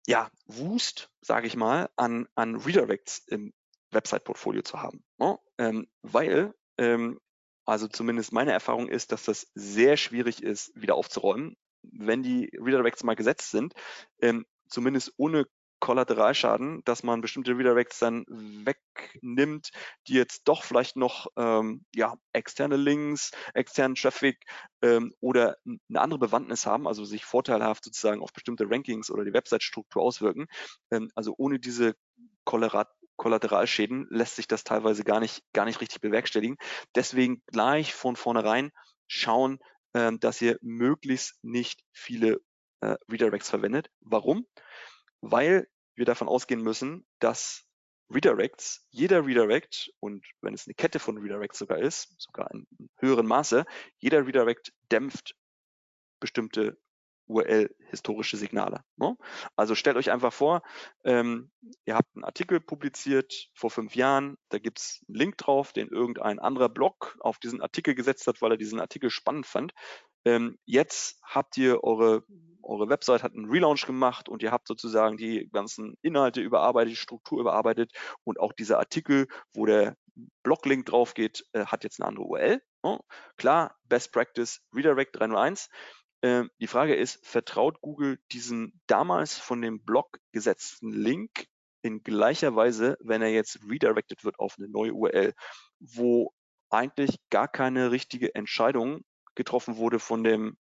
ja, Wust, sage ich mal, an, an Redirects im Website-Portfolio zu haben. Ne? Ähm, weil ähm, also zumindest meine Erfahrung ist, dass das sehr schwierig ist, wieder aufzuräumen, wenn die Redirects mal gesetzt sind, ähm, zumindest ohne Kollateralschaden, dass man bestimmte Redirects dann wegnimmt, die jetzt doch vielleicht noch ähm, ja, externe Links, externen Traffic ähm, oder eine andere Bewandtnis haben, also sich vorteilhaft sozusagen auf bestimmte Rankings oder die Website-Struktur auswirken. Ähm, also ohne diese Kollateral Kollateralschäden lässt sich das teilweise gar nicht, gar nicht richtig bewerkstelligen. Deswegen gleich von vornherein schauen, äh, dass ihr möglichst nicht viele äh, Redirects verwendet. Warum? Weil wir davon ausgehen müssen, dass Redirects, jeder Redirect und wenn es eine Kette von Redirects sogar ist, sogar in höheren Maße, jeder Redirect dämpft bestimmte URL-historische Signale. Ne? Also stellt euch einfach vor, ähm, ihr habt einen Artikel publiziert vor fünf Jahren, da gibt es einen Link drauf, den irgendein anderer Blog auf diesen Artikel gesetzt hat, weil er diesen Artikel spannend fand. Ähm, jetzt habt ihr eure, eure Website hat einen Relaunch gemacht und ihr habt sozusagen die ganzen Inhalte überarbeitet, die Struktur überarbeitet und auch dieser Artikel, wo der Bloglink drauf geht, äh, hat jetzt eine andere URL. Ne? Klar, Best Practice Redirect 301. Ähm, die Frage ist, vertraut Google diesen damals von dem Blog gesetzten Link in gleicher Weise, wenn er jetzt redirected wird auf eine neue URL, wo eigentlich gar keine richtige Entscheidung getroffen wurde von dem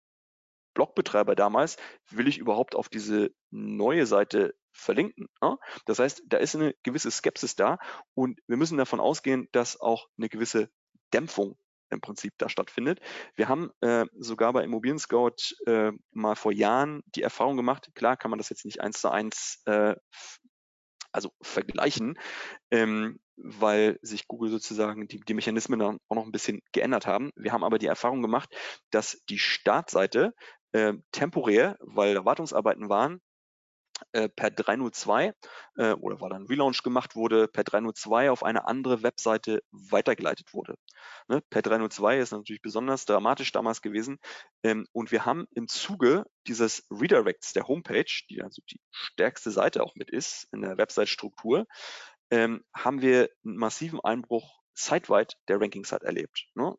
Blogbetreiber damals, will ich überhaupt auf diese neue Seite verlinken. Ne? Das heißt, da ist eine gewisse Skepsis da und wir müssen davon ausgehen, dass auch eine gewisse Dämpfung im Prinzip da stattfindet. Wir haben äh, sogar bei Immobilien Scout äh, mal vor Jahren die Erfahrung gemacht, klar kann man das jetzt nicht eins zu eins äh, also vergleichen, ähm, weil sich Google sozusagen die, die Mechanismen dann auch noch ein bisschen geändert haben. Wir haben aber die Erfahrung gemacht, dass die Startseite äh, temporär, weil Erwartungsarbeiten waren, äh, per 302 äh, oder weil dann Relaunch gemacht wurde, per 302 auf eine andere Webseite weitergeleitet wurde. Ne? Per 302 ist natürlich besonders dramatisch damals gewesen. Ähm, und wir haben im Zuge dieses Redirects der Homepage, die also die stärkste Seite auch mit ist in der Website-Struktur, ähm, haben wir einen massiven Einbruch siteweit der Ranking-Site erlebt. Ne?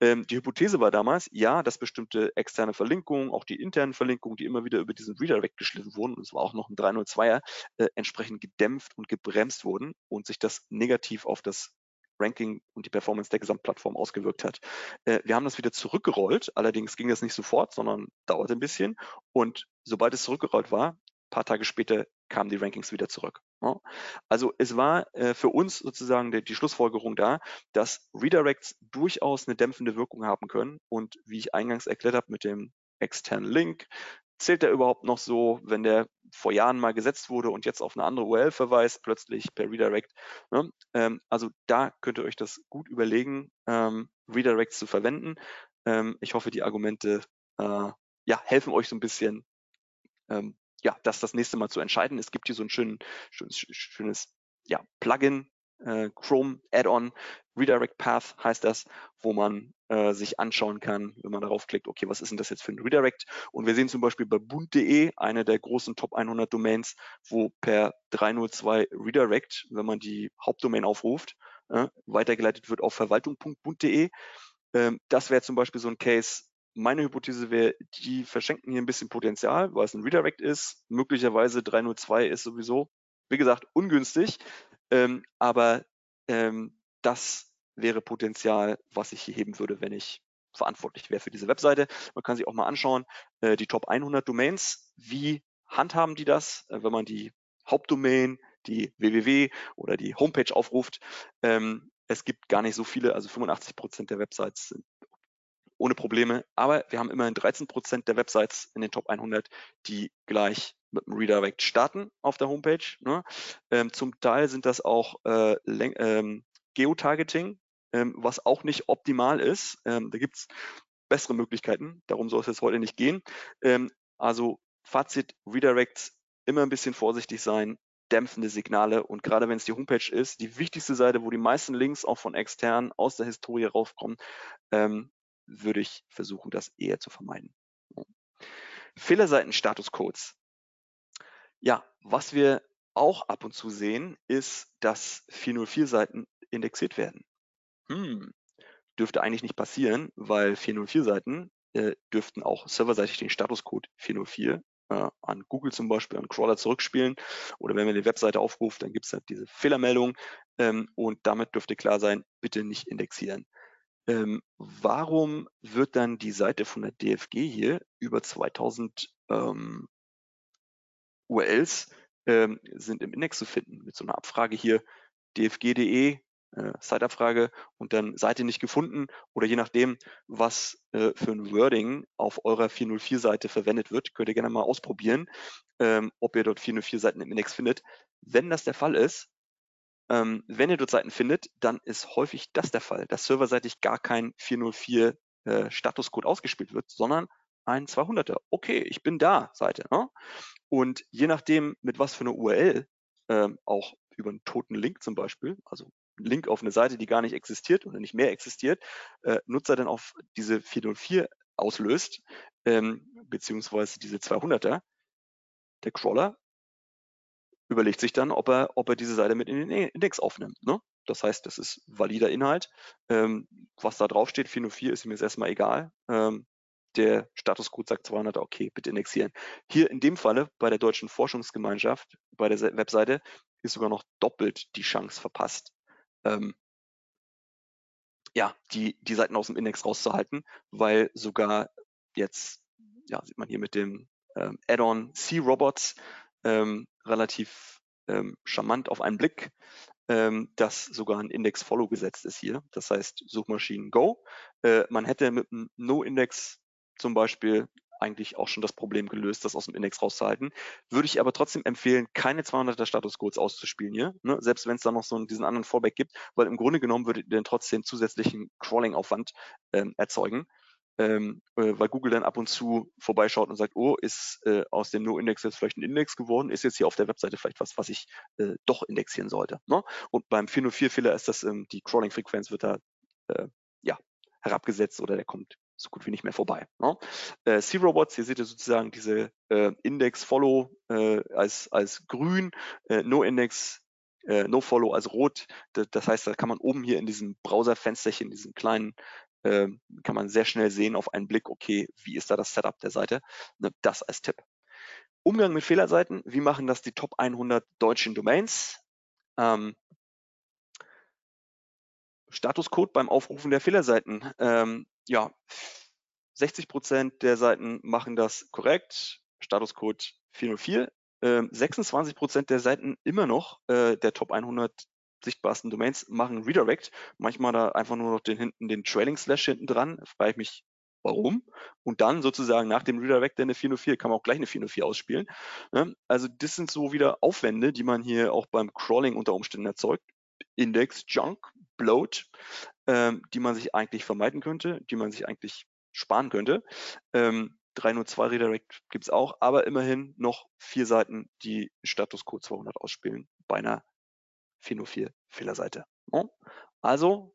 Ähm, die Hypothese war damals, ja, dass bestimmte externe Verlinkungen, auch die internen Verlinkungen, die immer wieder über diesen Redirect geschliffen wurden, und es war auch noch ein 302er, äh, entsprechend gedämpft und gebremst wurden und sich das negativ auf das Ranking und die Performance der Gesamtplattform ausgewirkt hat. Äh, wir haben das wieder zurückgerollt, allerdings ging das nicht sofort, sondern dauerte ein bisschen. Und sobald es zurückgerollt war, paar Tage später kamen die Rankings wieder zurück. Ja. Also es war äh, für uns sozusagen die, Schlussfolgerung da, dass Redirects durchaus eine dämpfende Wirkung haben können. Und wie ich eingangs erklärt habe mit dem externen Link, zählt der überhaupt noch so, wenn der vor Jahren mal gesetzt wurde und jetzt auf eine andere URL verweist, plötzlich per Redirect. Ne? Ähm, also da könnt ihr euch das gut überlegen, ähm, Redirects zu verwenden. Ähm, ich hoffe, die Argumente äh, ja, helfen euch so ein bisschen ja, das das nächste Mal zu entscheiden. Es gibt hier so ein schön, schönes, schönes ja, Plugin, äh, Chrome Add-on, Redirect Path heißt das, wo man äh, sich anschauen kann, wenn man darauf klickt, okay, was ist denn das jetzt für ein Redirect? Und wir sehen zum Beispiel bei bund.de, eine der großen Top 100 Domains, wo per 302 Redirect, wenn man die Hauptdomain aufruft, äh, weitergeleitet wird auf verwaltung.bund.de. Ähm, das wäre zum Beispiel so ein Case, meine Hypothese wäre, die verschenken hier ein bisschen Potenzial, weil es ein Redirect ist. Möglicherweise 302 ist sowieso, wie gesagt, ungünstig. Ähm, aber ähm, das wäre Potenzial, was ich hier heben würde, wenn ich verantwortlich wäre für diese Webseite. Man kann sich auch mal anschauen, äh, die Top 100 Domains, wie handhaben die das, äh, wenn man die Hauptdomain, die www oder die Homepage aufruft. Ähm, es gibt gar nicht so viele, also 85 Prozent der Websites sind ohne Probleme. Aber wir haben immerhin 13 Prozent der Websites in den Top 100, die gleich mit einem Redirect starten auf der Homepage. Ne? Ähm, zum Teil sind das auch äh, ähm, Geotargeting, ähm, was auch nicht optimal ist. Ähm, da gibt es bessere Möglichkeiten. Darum soll es jetzt heute nicht gehen. Ähm, also Fazit, Redirects immer ein bisschen vorsichtig sein, dämpfende Signale und gerade wenn es die Homepage ist, die wichtigste Seite, wo die meisten Links auch von externen aus der Historie raufkommen, ähm, würde ich versuchen, das eher zu vermeiden. Fehlerseiten-Statuscodes. Ja, was wir auch ab und zu sehen, ist, dass 404-Seiten indexiert werden. Hm, dürfte eigentlich nicht passieren, weil 404-Seiten äh, dürften auch serverseitig den Statuscode 404 äh, an Google zum Beispiel, an Crawler zurückspielen. Oder wenn man die Webseite aufruft, dann gibt es halt diese Fehlermeldung ähm, und damit dürfte klar sein, bitte nicht indexieren. Ähm, warum wird dann die Seite von der DFG hier über 2000 ähm, URLs ähm, sind im Index zu finden mit so einer Abfrage hier dfg.de äh, Site-Abfrage und dann Seite nicht gefunden oder je nachdem, was äh, für ein Wording auf eurer 404-Seite verwendet wird, könnt ihr gerne mal ausprobieren, ähm, ob ihr dort 404 Seiten im Index findet. Wenn das der Fall ist, ähm, wenn ihr dort Seiten findet, dann ist häufig das der Fall, dass serverseitig gar kein 404 äh, Statuscode ausgespielt wird, sondern ein 200er. Okay, ich bin da Seite. Ne? Und je nachdem, mit was für einer URL, ähm, auch über einen toten Link zum Beispiel, also Link auf eine Seite, die gar nicht existiert oder nicht mehr existiert, äh, Nutzer dann auf diese 404 auslöst, ähm, beziehungsweise diese 200er, der Crawler überlegt sich dann, ob er, ob er diese Seite mit in den Index aufnimmt. Ne? Das heißt, das ist valider Inhalt. Ähm, was da drauf steht, 404, ist ihm jetzt erstmal egal. Ähm, der Statuscode sagt 200, okay, bitte indexieren. Hier in dem Falle bei der Deutschen Forschungsgemeinschaft, bei der Webseite, ist sogar noch doppelt die Chance verpasst, ähm, ja, die, die Seiten aus dem Index rauszuhalten, weil sogar jetzt, ja, sieht man hier mit dem ähm, Add-on C-Robots ähm, relativ ähm, charmant auf einen Blick, ähm, dass sogar ein Index-Follow gesetzt ist hier. Das heißt Suchmaschinen Go. Äh, man hätte mit einem No-Index zum Beispiel eigentlich auch schon das Problem gelöst, das aus dem Index rauszuhalten. Würde ich aber trotzdem empfehlen, keine 200er Statuscodes auszuspielen hier, ne? selbst wenn es da noch so einen, diesen anderen Fallback gibt, weil im Grunde genommen würdet ihr dann trotzdem zusätzlichen Crawling-Aufwand ähm, erzeugen. Ähm, äh, weil Google dann ab und zu vorbeischaut und sagt, oh, ist äh, aus dem No-Index jetzt vielleicht ein Index geworden, ist jetzt hier auf der Webseite vielleicht was, was ich äh, doch indexieren sollte. Ne? Und beim 404-Fehler ist das, ähm, die Crawling-Frequenz wird da äh, ja, herabgesetzt oder der kommt so gut wie nicht mehr vorbei. Ne? Äh, C-Robots, hier seht ihr sozusagen diese äh, Index-Follow äh, als, als grün, äh, No-Index, äh, No-Follow als rot. Das, das, heißt, da kann man oben hier in diesem Browserfensterchen, diesen kleinen, äh, kann man sehr schnell sehen auf einen Blick, okay, wie ist da das Setup der Seite. Ne? Das als Tipp. Umgang mit Fehlerseiten, wie machen das die Top 100 deutschen Domains? Ähm, Statuscode beim Aufrufen der Fehlerseiten. Ähm, ja, 60 Prozent der Seiten machen das korrekt. Statuscode 404. Ähm, 26 Prozent der Seiten immer noch äh, der Top 100 sichtbarsten Domains machen Redirect. Manchmal da einfach nur noch den hinten den Trailing Slash hinten dran. Frage ich mich, warum? Und dann sozusagen nach dem Redirect eine 404 kann man auch gleich eine 404 ausspielen. Ne? Also das sind so wieder Aufwände, die man hier auch beim Crawling unter Umständen erzeugt. Index Junk, Bloat, ähm, die man sich eigentlich vermeiden könnte, die man sich eigentlich sparen könnte. Ähm, 302 Redirect gibt es auch, aber immerhin noch vier Seiten, die Status Code 200 ausspielen bei einer 404 Fehlerseite. Ne? Also,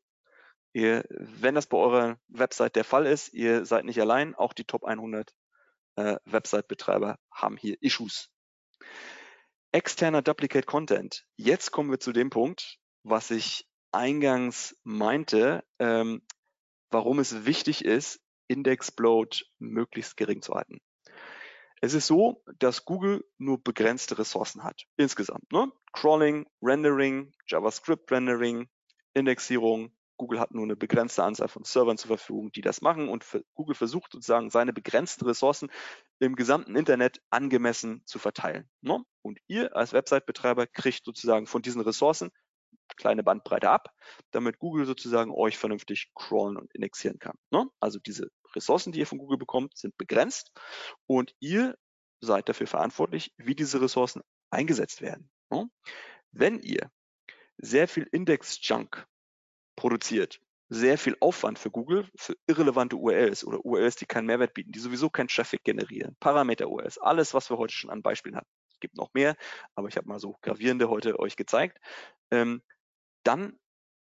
ihr, wenn das bei eurer Website der Fall ist, ihr seid nicht allein, auch die Top 100 äh, Website-Betreiber haben hier Issues. Externer Duplicate Content. Jetzt kommen wir zu dem Punkt, was ich eingangs meinte, ähm, warum es wichtig ist, Indexload möglichst gering zu halten. Es ist so, dass Google nur begrenzte Ressourcen hat, insgesamt. Ne? Crawling, Rendering, JavaScript Rendering, Indexierung. Google hat nur eine begrenzte Anzahl von Servern zur Verfügung, die das machen und Google versucht sozusagen seine begrenzten Ressourcen im gesamten Internet angemessen zu verteilen. Ne? Und ihr als Website-Betreiber kriegt sozusagen von diesen Ressourcen kleine Bandbreite ab, damit Google sozusagen euch vernünftig crawlen und indexieren kann. Ne? Also diese Ressourcen, die ihr von Google bekommt, sind begrenzt und ihr seid dafür verantwortlich, wie diese Ressourcen eingesetzt werden. Ne? Wenn ihr sehr viel Index-Junk produziert, sehr viel Aufwand für Google, für irrelevante URLs oder URLs, die keinen Mehrwert bieten, die sowieso keinen Traffic generieren, Parameter-URLs, alles, was wir heute schon an Beispielen hatten. Es gibt noch mehr, aber ich habe mal so gravierende heute euch gezeigt. Ähm, dann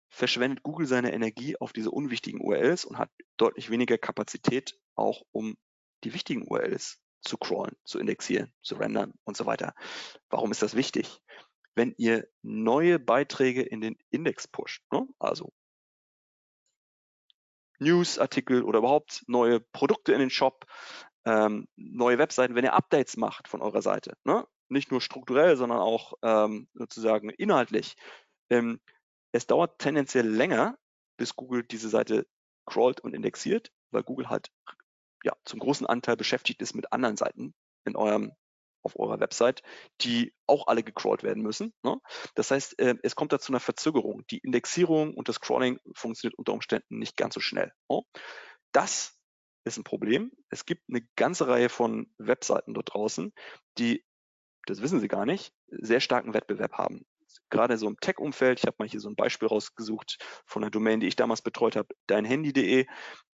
verschwendet Google seine Energie auf diese unwichtigen URLs und hat deutlich weniger Kapazität auch um die wichtigen URLs zu crawlen, zu indexieren, zu rendern und so weiter. Warum ist das wichtig? Wenn ihr neue Beiträge in den Index pusht, ne? also Newsartikel oder überhaupt neue Produkte in den Shop, ähm, neue Webseiten, wenn ihr Updates macht von eurer Seite, ne? nicht nur strukturell, sondern auch ähm, sozusagen inhaltlich, ähm, es dauert tendenziell länger, bis Google diese Seite crawlt und indexiert, weil Google halt ja, zum großen Anteil beschäftigt ist mit anderen Seiten in eurem, auf eurer Website, die auch alle gecrawlt werden müssen. Ne? Das heißt, äh, es kommt da zu einer Verzögerung. Die Indexierung und das Crawling funktioniert unter Umständen nicht ganz so schnell. Ne? Das ist ein Problem. Es gibt eine ganze Reihe von Webseiten dort draußen, die, das wissen Sie gar nicht, sehr starken Wettbewerb haben gerade so im Tech-Umfeld, ich habe mal hier so ein Beispiel rausgesucht von einer Domain, die ich damals betreut habe, deinhandy.de.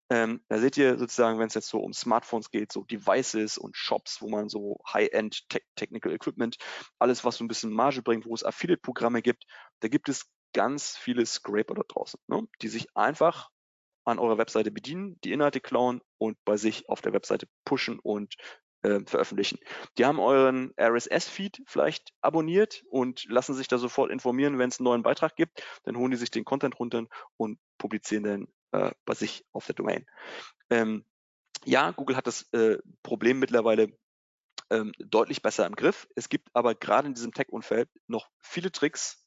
Ähm, da seht ihr sozusagen, wenn es jetzt so um Smartphones geht, so Devices und Shops, wo man so High-End Te Technical Equipment, alles, was so ein bisschen Marge bringt, wo es Affiliate-Programme gibt, da gibt es ganz viele Scraper da draußen, ne, die sich einfach an eurer Webseite bedienen, die Inhalte klauen und bei sich auf der Webseite pushen und äh, veröffentlichen. Die haben euren RSS-Feed vielleicht abonniert und lassen sich da sofort informieren, wenn es einen neuen Beitrag gibt. Dann holen die sich den Content runter und publizieren den äh, bei sich auf der Domain. Ähm, ja, Google hat das äh, Problem mittlerweile ähm, deutlich besser im Griff. Es gibt aber gerade in diesem Tech-Umfeld noch viele Tricks,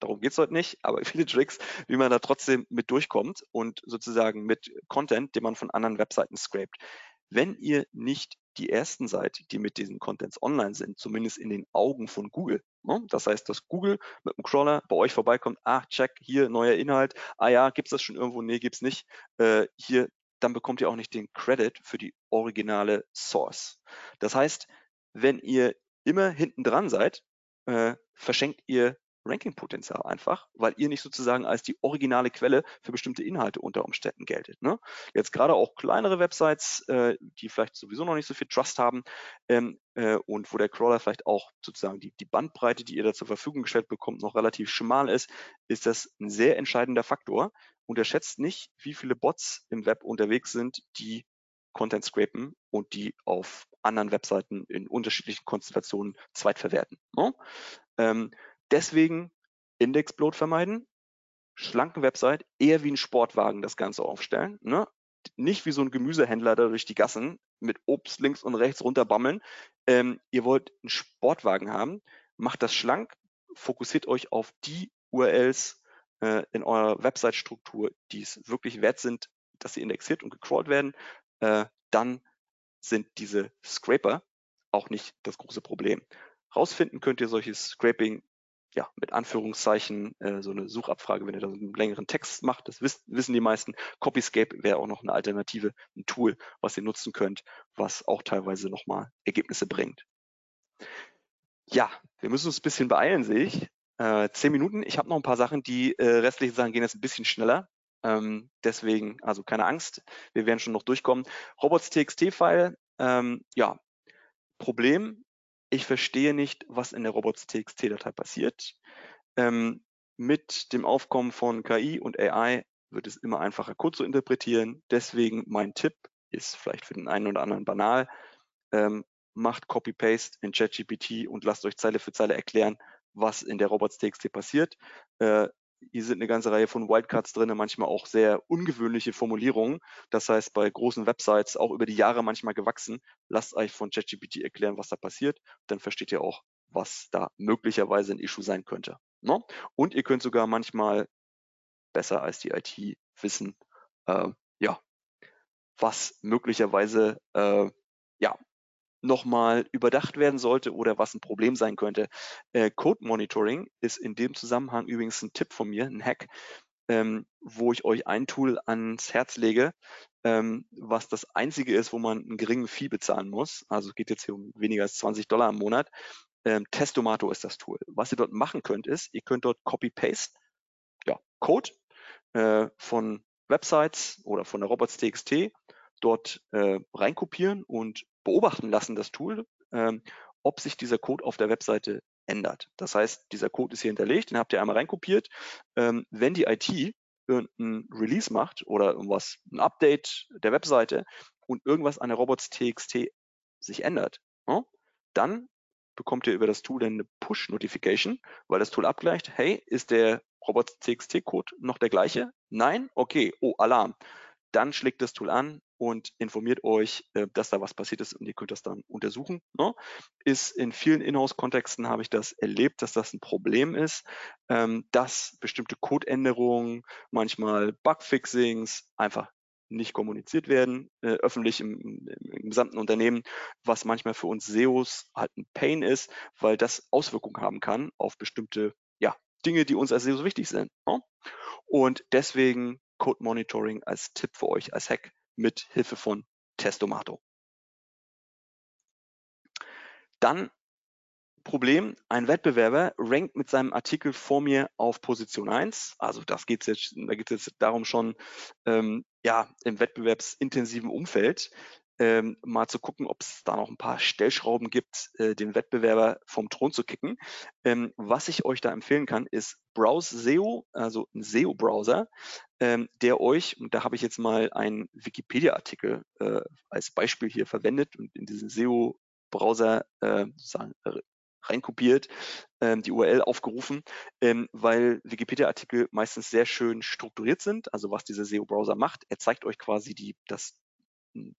darum geht es heute nicht, aber viele Tricks, wie man da trotzdem mit durchkommt und sozusagen mit Content, den man von anderen Webseiten scrapt. Wenn ihr nicht die ersten seid, die mit diesen Contents online sind, zumindest in den Augen von Google. Ne? Das heißt, dass Google mit dem Crawler bei euch vorbeikommt, ach, check, hier neuer Inhalt, ah ja, gibt es das schon irgendwo? Nee, gibt es nicht. Äh, hier, dann bekommt ihr auch nicht den Credit für die originale Source. Das heißt, wenn ihr immer hinten dran seid, äh, verschenkt ihr Ranking-Potenzial einfach, weil ihr nicht sozusagen als die originale Quelle für bestimmte Inhalte unter Umständen geltet. Ne? Jetzt gerade auch kleinere Websites, äh, die vielleicht sowieso noch nicht so viel Trust haben ähm, äh, und wo der Crawler vielleicht auch sozusagen die, die Bandbreite, die ihr da zur Verfügung gestellt bekommt, noch relativ schmal ist, ist das ein sehr entscheidender Faktor. Unterschätzt nicht, wie viele Bots im Web unterwegs sind, die Content scrapen und die auf anderen Webseiten in unterschiedlichen Konstellationen zweitverwerten. Ne? Ähm, Deswegen Indexbloat vermeiden, schlanke Website, eher wie ein Sportwagen das Ganze aufstellen. Ne? Nicht wie so ein Gemüsehändler da durch die Gassen mit Obst links und rechts runterbammeln. Ähm, ihr wollt einen Sportwagen haben, macht das schlank, fokussiert euch auf die URLs äh, in eurer Website-Struktur, die es wirklich wert sind, dass sie indexiert und gecrawlt werden. Äh, dann sind diese Scraper auch nicht das große Problem. Rausfinden könnt ihr solches Scraping ja, mit Anführungszeichen äh, so eine Suchabfrage, wenn ihr da so einen längeren Text macht, das wiss, wissen die meisten. Copyscape wäre auch noch eine Alternative, ein Tool, was ihr nutzen könnt, was auch teilweise nochmal Ergebnisse bringt. Ja, wir müssen uns ein bisschen beeilen, sehe ich. Äh, zehn Minuten. Ich habe noch ein paar Sachen, die äh, restlichen Sachen gehen jetzt ein bisschen schneller. Ähm, deswegen, also keine Angst, wir werden schon noch durchkommen. Robots.txt-File, ähm, ja, Problem, ich verstehe nicht, was in der robots.txt-Datei passiert. Ähm, mit dem Aufkommen von KI und AI wird es immer einfacher, Code zu interpretieren. Deswegen mein Tipp ist vielleicht für den einen oder anderen banal. Ähm, macht Copy-Paste in ChatGPT und lasst euch Zeile für Zeile erklären, was in der Robots.txt passiert. Äh, hier sind eine ganze Reihe von Wildcards drin, manchmal auch sehr ungewöhnliche Formulierungen. Das heißt, bei großen Websites auch über die Jahre manchmal gewachsen. Lasst euch von ChatGPT erklären, was da passiert. Dann versteht ihr auch, was da möglicherweise ein Issue sein könnte. No? Ne? Und ihr könnt sogar manchmal besser als die IT wissen, äh, ja, was möglicherweise äh, nochmal überdacht werden sollte oder was ein Problem sein könnte. Äh, Code Monitoring ist in dem Zusammenhang übrigens ein Tipp von mir, ein Hack, ähm, wo ich euch ein Tool ans Herz lege, ähm, was das einzige ist, wo man einen geringen Fee bezahlen muss. Also geht jetzt hier um weniger als 20 Dollar im Monat. Ähm, Testomato ist das Tool. Was ihr dort machen könnt, ist, ihr könnt dort Copy-Paste, ja, Code äh, von Websites oder von der Robots.txt dort äh, reinkopieren und beobachten lassen, das Tool, ähm, ob sich dieser Code auf der Webseite ändert. Das heißt, dieser Code ist hier hinterlegt, den habt ihr einmal reinkopiert. Ähm, wenn die IT irgendein Release macht oder irgendwas, ein Update der Webseite und irgendwas an der Robots.txt sich ändert, ja, dann bekommt ihr über das Tool eine Push-Notification, weil das Tool abgleicht, hey, ist der Robots.txt-Code noch der gleiche? Nein? Okay, oh, Alarm. Dann schlägt das Tool an und informiert euch, äh, dass da was passiert ist und ihr könnt das dann untersuchen. Ne? Ist in vielen Inhouse-Kontexten habe ich das erlebt, dass das ein Problem ist, ähm, dass bestimmte Codeänderungen, manchmal Bugfixings einfach nicht kommuniziert werden, äh, öffentlich im, im, gesamten Unternehmen, was manchmal für uns SEOs halt ein Pain ist, weil das Auswirkungen haben kann auf bestimmte ja, Dinge, die uns als SEOs wichtig sind. Ne? Und deswegen Code Monitoring als Tipp für euch, als Hack mit Hilfe von Testomato. Dann Problem, ein Wettbewerber rankt mit seinem Artikel vor mir auf Position 1. Also das geht's jetzt, da geht es jetzt darum schon, ähm, ja, im wettbewerbsintensiven Umfeld ähm, mal zu gucken, ob es da noch ein paar Stellschrauben gibt, äh, den Wettbewerber vom Thron zu kicken. Ähm, was ich euch da empfehlen kann, ist Browse SEO, also ein SEO-Browser, ähm, der euch, und da habe ich jetzt mal einen Wikipedia-Artikel äh, als Beispiel hier verwendet und in diesen SEO-Browser äh, reinkopiert, ähm, die URL aufgerufen, ähm, weil Wikipedia-Artikel meistens sehr schön strukturiert sind. Also was dieser SEO-Browser macht, er zeigt euch quasi die, das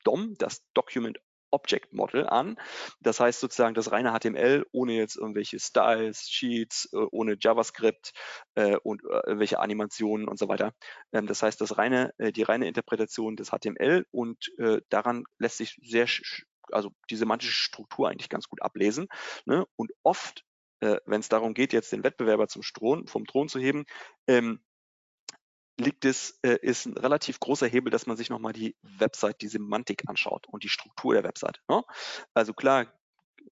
DOM, das Document Object Model an. Das heißt sozusagen das reine HTML ohne jetzt irgendwelche Styles, Sheets, äh, ohne JavaScript äh, und äh, irgendwelche Animationen und so weiter. Ähm, das heißt, das reine, die reine Interpretation des HTML und daran lässt sich sehr, also die semantische Struktur eigentlich ganz gut ablesen. Ne? Und oft, wenn es darum geht, jetzt den Wettbewerber zum Thron, vom Thron zu heben, ähm, liegt es, äh, ist ein relativ großer Hebel, dass man sich nochmal die Website, die Semantik anschaut und die Struktur der Website. Ne? Also klar,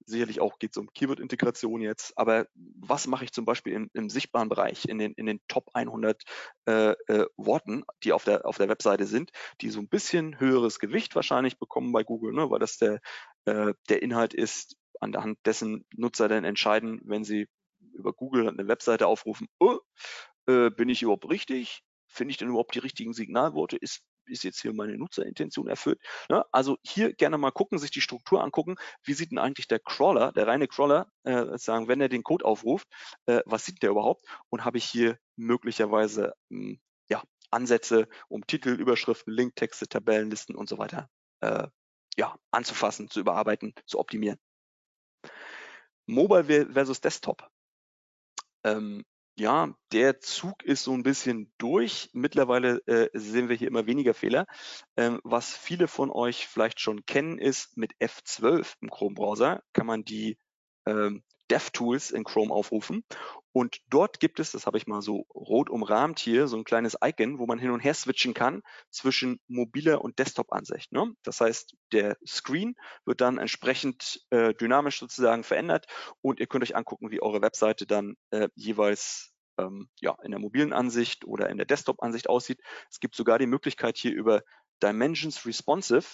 sicherlich auch geht es um Keyword-Integration jetzt, aber was mache ich zum Beispiel im, im, sichtbaren Bereich, in den, in den Top 100 äh, äh, Worten, die auf der, auf der Webseite sind, die so ein bisschen höheres Gewicht wahrscheinlich bekommen bei Google, ne? weil das der, äh, der Inhalt ist, an der Hand dessen Nutzer dann entscheiden, wenn sie über Google eine Webseite aufrufen, oh, äh, bin ich überhaupt richtig? Finde ich denn überhaupt die richtigen Signalworte? Ist, ist jetzt hier meine Nutzerintention erfüllt? Ne? Also hier gerne mal gucken, sich die Struktur angucken. Wie sieht denn eigentlich der Crawler, der reine Crawler, äh, sagen, wenn er den Code aufruft, äh, was sieht der überhaupt? Und habe ich hier möglicherweise mh, hm, ja, Ansätze, um Titel, Überschriften, Linktexte, Tabellenlisten und so weiter äh, ja, anzufassen, zu überarbeiten, zu optimieren. Mobile versus Desktop. Ähm, ja, der Zug ist so ein bisschen durch. Mittlerweile äh, sehen wir hier immer weniger Fehler. Ähm, was viele von euch vielleicht schon kennen, ist, mit F12 im Chrome-Browser kann man die ähm, DevTools in Chrome aufrufen. Und dort gibt es, das habe ich mal so rot umrahmt hier, so ein kleines Icon, wo man hin und her switchen kann zwischen mobiler und Desktop-Ansicht. Ne? Das heißt, der Screen wird dann entsprechend äh, dynamisch sozusagen verändert und ihr könnt euch angucken, wie eure Webseite dann äh, jeweils ähm, ja, in der mobilen Ansicht oder in der Desktop-Ansicht aussieht. Es gibt sogar die Möglichkeit hier über Dimensions Responsive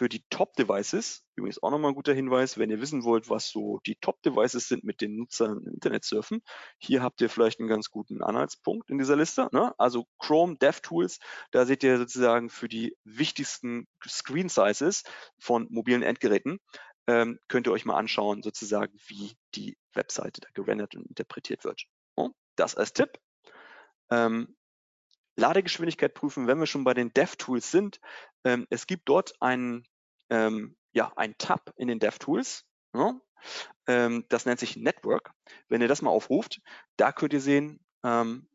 für die Top-Devices, übrigens auch nochmal ein guter Hinweis, wenn ihr wissen wollt, was so die Top-Devices sind, mit den Nutzern im Internet surfen, hier habt ihr vielleicht einen ganz guten Anhaltspunkt in dieser Liste. Ne? Also Chrome DevTools, da seht ihr sozusagen für die wichtigsten Screen Sizes von mobilen Endgeräten, ähm, könnt ihr euch mal anschauen, sozusagen, wie die Webseite da gerendert und interpretiert wird. Das als Tipp. Ähm, Ladegeschwindigkeit prüfen, wenn wir schon bei den DevTools sind. Ähm, es gibt dort einen, ähm, ja, ein Tab in den DevTools. Ja, ne? ähm, das nennt sich Network. Wenn ihr das mal aufruft, da könnt ihr sehen, ähm,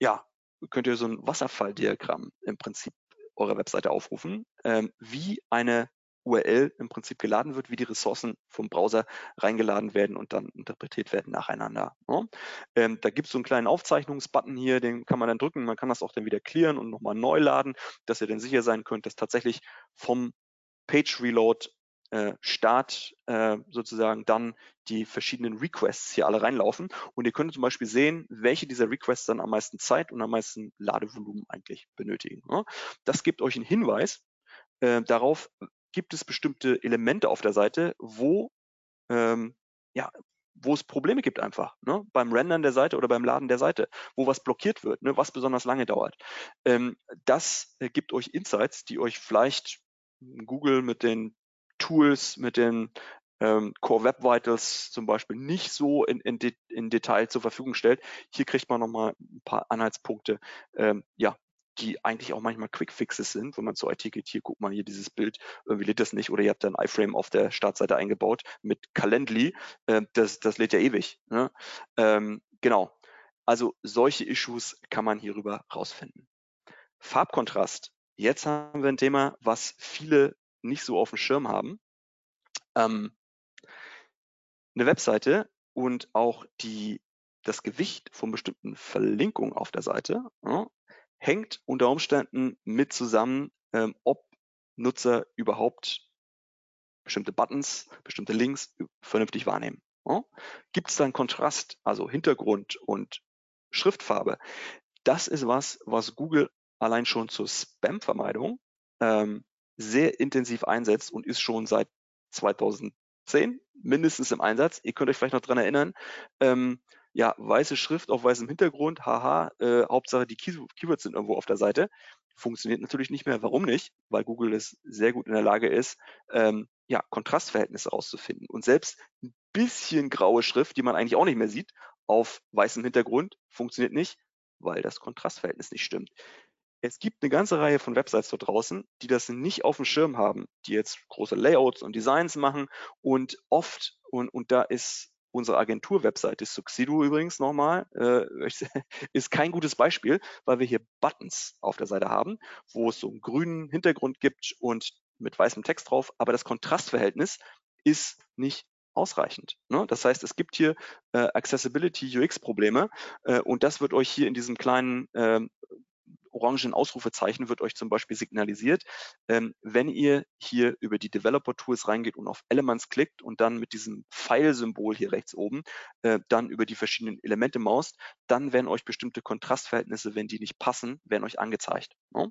ja, könnt ihr so ein Wasserfalldiagramm im Prinzip eurer Webseite aufrufen, ähm, wie eine URL im Prinzip geladen wird, wie die Ressourcen vom Browser reingeladen werden und dann interpretiert werden nacheinander. Ja. Ne? Ähm, da gibt es so einen kleinen Aufzeichnungsbutton hier, den kann man dann drücken. Man kann das auch dann wieder clearen und nochmal neu laden, dass ihr dann sicher sein könnt, dass tatsächlich vom Page Reload äh, Start äh, sozusagen dann die verschiedenen Requests hier alle reinlaufen. Und ihr könnt zum Beispiel sehen, welche dieser Requests dann am meisten Zeit und am meisten Ladevolumen eigentlich benötigen. Ne? Das gibt euch einen Hinweis äh, darauf, gibt es bestimmte Elemente auf der Seite, wo ähm, ja, wo es Probleme gibt einfach, ne? beim Rendern der Seite oder beim Laden der Seite, wo was blockiert wird, ne? was besonders lange dauert. Ähm, das äh, gibt euch Insights, die euch vielleicht Google mit den Tools, mit den ähm, Core Web Vitals zum Beispiel nicht so in, in, in, Detail zur Verfügung stellt. Hier kriegt man nochmal ein paar Anhaltspunkte, ähm, ja, die eigentlich auch manchmal Quick-Fixes sind, wenn man zur IT geht, hier guck mal hier dieses Bild, irgendwie lädt das nicht oder ihr habt dann iFrame auf der Startseite eingebaut mit Calendly, äh, das, das lädt ja ewig. Ne? Ähm, genau, also solche Issues kann man hierüber rausfinden. Farbkontrast. Jetzt haben wir ein Thema, was viele nicht so auf dem Schirm haben. Ähm, eine Webseite und auch die, das Gewicht von bestimmten Verlinkungen auf der Seite ja, hängt unter Umständen mit zusammen, ähm, ob Nutzer überhaupt bestimmte Buttons, bestimmte Links vernünftig wahrnehmen. Ja? Gibt es da einen Kontrast, also Hintergrund und Schriftfarbe? Das ist was, was Google allein schon zur Spam-Vermeidung ähm, sehr intensiv einsetzt und ist schon seit 2010 mindestens im Einsatz. Ihr könnt euch vielleicht noch dran erinnern, ähm, ja, weiße Schrift auf weißem Hintergrund, haha, äh, Hauptsache die Keywords sind irgendwo auf der Seite. Funktioniert natürlich nicht mehr. Warum nicht? Weil Google es sehr gut in der Lage ist, ähm, ja, Kontrastverhältnisse rauszufinden. Und selbst ein bisschen graue Schrift, die man eigentlich auch nicht mehr sieht, auf weißem Hintergrund, funktioniert nicht, weil das Kontrastverhältnis nicht stimmt. Es gibt eine ganze Reihe von Websites dort draußen, die das nicht auf dem Schirm haben, die jetzt große Layouts und Designs machen und oft, und, und da ist Unsere Agentur-Webseite Suxido übrigens nochmal, äh, ist kein gutes Beispiel, weil wir hier Buttons auf der Seite haben, wo es so einen grünen Hintergrund gibt und mit weißem Text drauf, aber das Kontrastverhältnis ist nicht ausreichend. Ne? Das heißt, es gibt hier äh, Accessibility UX-Probleme äh, und das wird euch hier in diesem kleinen äh, orangen Ausrufezeichen wird euch zum Beispiel signalisiert, ähm, wenn ihr hier über die Developer Tools reingeht und auf Elements klickt und dann mit diesem Pfeil-Symbol hier rechts oben äh, dann über die verschiedenen Elemente maust, dann werden euch bestimmte Kontrastverhältnisse, wenn die nicht passen, werden euch angezeigt. Ne?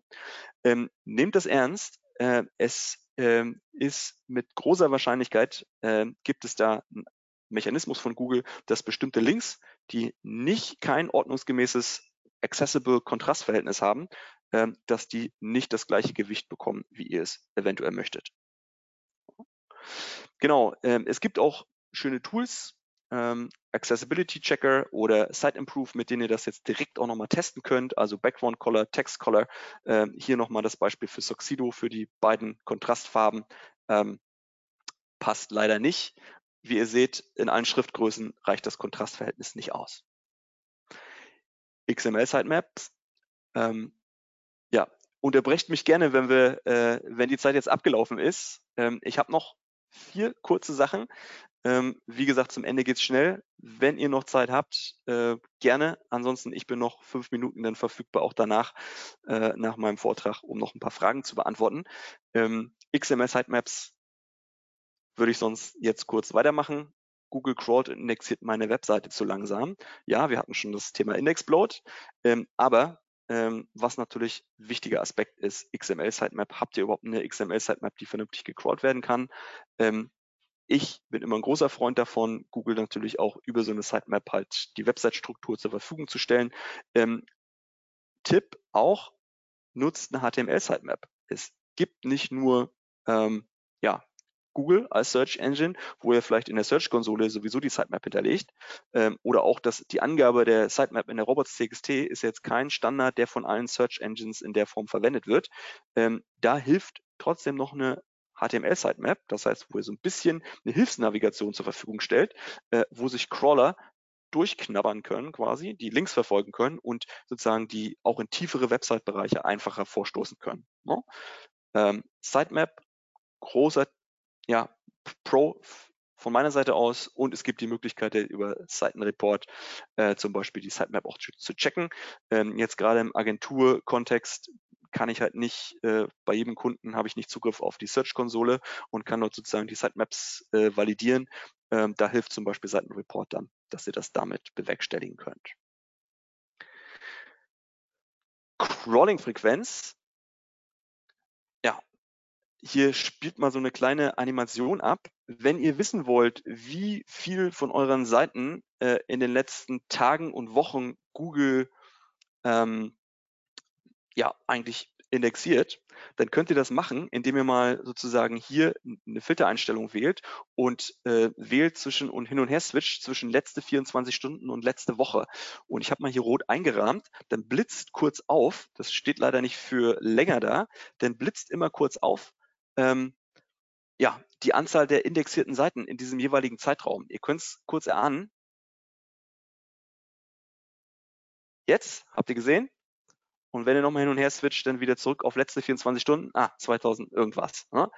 Ähm, nehmt das ernst. Äh, es ähm, ist mit großer Wahrscheinlichkeit, äh, gibt es da einen Mechanismus von Google, dass bestimmte Links, die nicht kein ordnungsgemäßes accessible Kontrastverhältnis haben, ähm, dass die nicht das gleiche Gewicht bekommen, wie ihr es eventuell möchtet. Genau, ähm, es gibt auch schöne Tools, ähm, Accessibility Checker oder Site Improve, mit denen ihr das jetzt direkt auch nochmal testen könnt. Also Background Color, Text Color. Hier nochmal das Beispiel für Soxido für die beiden Kontrastfarben. Passt leider nicht. Wie ihr seht, in allen Schriftgrößen reicht das Kontrastverhältnis nicht aus. XML-Sitemaps. Ähm, ja, unterbrecht mich gerne, wenn wir, äh, wenn die Zeit jetzt abgelaufen ist. Ähm, ich habe noch vier kurze Sachen. Ähm, wie gesagt, zum Ende geht's schnell. Wenn ihr noch Zeit habt, äh, gerne. Ansonsten, ich bin noch fünf Minuten dann verfügbar, auch danach, äh, nach meinem Vortrag, um noch ein paar Fragen zu beantworten. Ähm, XML-Sitemaps würde ich sonst jetzt kurz weitermachen. Google crawlt und indexiert meine Webseite zu langsam. Ja, wir hatten schon das Thema Indexbloat, ähm, aber ähm, was natürlich wichtiger Aspekt ist, XML-Sitemap. Habt ihr überhaupt eine XML-Sitemap, die vernünftig gecrawlt werden kann? Ähm, ich bin immer ein großer Freund davon, Google natürlich auch über so eine Sitemap halt die Website-Struktur zur Verfügung zu stellen. Ähm, Tipp auch, nutzt eine HTML-Sitemap. Es gibt nicht nur ähm, Google als Search Engine, wo ihr vielleicht in der Search-Konsole sowieso die Sitemap hinterlegt. Ähm, oder auch dass die Angabe der Sitemap in der Robots.txt ist jetzt kein Standard, der von allen Search Engines in der Form verwendet wird. Ähm, da hilft trotzdem noch eine HTML-Sitemap, das heißt, wo ihr so ein bisschen eine Hilfsnavigation zur Verfügung stellt, äh, wo sich Crawler durchknabbern können quasi, die Links verfolgen können und sozusagen die auch in tiefere Website-Bereiche einfacher vorstoßen können. Ne? Ähm, Sitemap, großer ja, Pro von meiner Seite aus und es gibt die Möglichkeit über Seitenreport äh, zum Beispiel die Sitemap auch zu, zu checken. Ähm, jetzt gerade im Agenturkontext kann ich halt nicht, äh, bei jedem Kunden habe ich nicht Zugriff auf die Search-Konsole und kann dort sozusagen die Sitemaps äh, validieren. Ähm, da hilft zum Beispiel Seitenreport dann, dass ihr das damit bewerkstelligen könnt. Crawling-Frequenz. Hier spielt mal so eine kleine Animation ab. Wenn ihr wissen wollt, wie viel von euren Seiten äh, in den letzten Tagen und Wochen Google ähm, ja eigentlich indexiert, dann könnt ihr das machen, indem ihr mal sozusagen hier eine Filtereinstellung wählt und äh, wählt zwischen und hin und her switcht zwischen letzte 24 Stunden und letzte Woche. Und ich habe mal hier rot eingerahmt, dann blitzt kurz auf, das steht leider nicht für länger da, dann blitzt immer kurz auf, ähm, ja, die Anzahl der indexierten Seiten in diesem jeweiligen Zeitraum. Ihr könnt es kurz erahnen. Jetzt, habt ihr gesehen? Und wenn ihr nochmal hin und her switcht, dann wieder zurück auf letzte 24 Stunden, ah, 2000 irgendwas. Ne?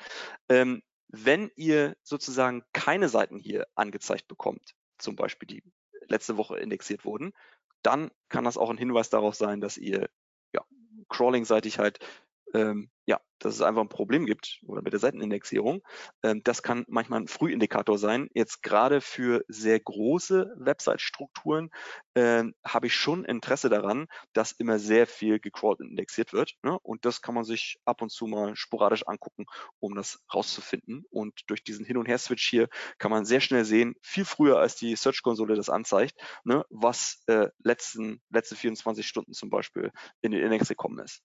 Ähm, wenn ihr sozusagen keine Seiten hier angezeigt bekommt, zum Beispiel die letzte Woche indexiert wurden, dann kann das auch ein Hinweis darauf sein, dass ihr ja, crawling-seitig halt ähm, ja, dass es einfach ein Problem gibt oder mit der Seitenindexierung. Ähm, das kann manchmal ein Frühindikator sein. Jetzt gerade für sehr große Website-Strukturen äh, habe ich schon Interesse daran, dass immer sehr viel gecrawlt und indexiert wird. Ne? Und das kann man sich ab und zu mal sporadisch angucken, um das rauszufinden. Und durch diesen Hin- und Her-Switch hier kann man sehr schnell sehen, viel früher als die Search-Konsole das anzeigt, ne, was äh, letzten, letzte 24 Stunden zum Beispiel in den Index gekommen ist.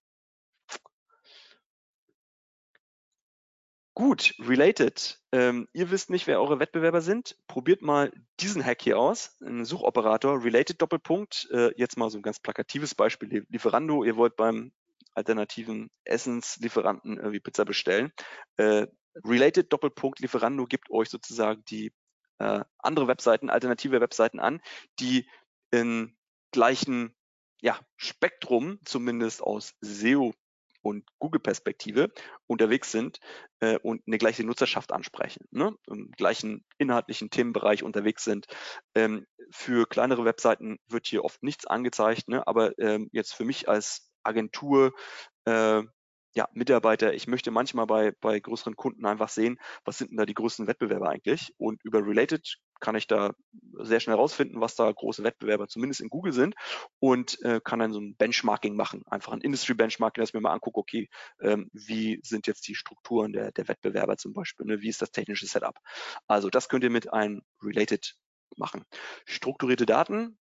Gut, related. Ähm, ihr wisst nicht, wer eure Wettbewerber sind. Probiert mal diesen Hack hier aus. Ein Suchoperator, related Doppelpunkt. Äh, jetzt mal so ein ganz plakatives Beispiel. Lieferando, ihr wollt beim alternativen Essenslieferanten irgendwie Pizza bestellen. Äh, related Doppelpunkt Lieferando gibt euch sozusagen die äh, andere Webseiten, alternative Webseiten an, die in gleichen ja, Spektrum, zumindest aus SEO und Google-Perspektive unterwegs sind äh, und eine gleiche Nutzerschaft ansprechen, ne? im gleichen inhaltlichen Themenbereich unterwegs sind. Ähm, für kleinere Webseiten wird hier oft nichts angezeigt, ne? aber ähm, jetzt für mich als Agentur äh, ja, Mitarbeiter, ich möchte manchmal bei, bei größeren Kunden einfach sehen, was sind denn da die größten Wettbewerber eigentlich? Und über Related kann ich da sehr schnell rausfinden, was da große Wettbewerber zumindest in Google sind und äh, kann dann so ein Benchmarking machen, einfach ein Industry Benchmarking, dass ich mir mal angucke, okay, ähm, wie sind jetzt die Strukturen der, der Wettbewerber zum Beispiel, ne? wie ist das technische Setup? Also das könnt ihr mit einem Related machen. Strukturierte Daten,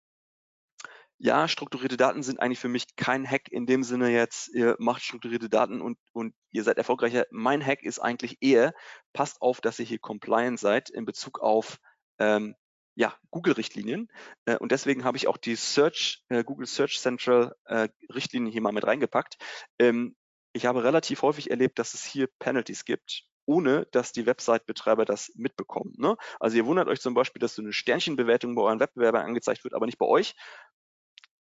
ja, strukturierte Daten sind eigentlich für mich kein Hack in dem Sinne jetzt, ihr macht strukturierte Daten und, und ihr seid erfolgreicher. Mein Hack ist eigentlich eher, passt auf, dass ihr hier compliant seid in Bezug auf ähm, ja, Google-Richtlinien. Äh, und deswegen habe ich auch die Search, äh, Google Search Central äh, Richtlinien hier mal mit reingepackt. Ähm, ich habe relativ häufig erlebt, dass es hier Penalties gibt ohne dass die Website-Betreiber das mitbekommen. Ne? Also ihr wundert euch zum Beispiel, dass so eine Sternchenbewertung bei euren Wettbewerbern angezeigt wird, aber nicht bei euch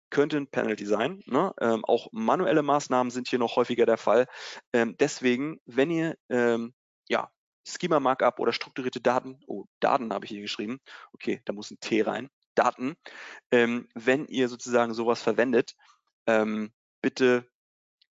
könnte ein Penalty sein. Ne? Ähm, auch manuelle Maßnahmen sind hier noch häufiger der Fall. Ähm, deswegen, wenn ihr ähm, ja, Schema Markup oder strukturierte Daten, oh, Daten habe ich hier geschrieben, okay, da muss ein T rein, Daten, ähm, wenn ihr sozusagen sowas verwendet, ähm, bitte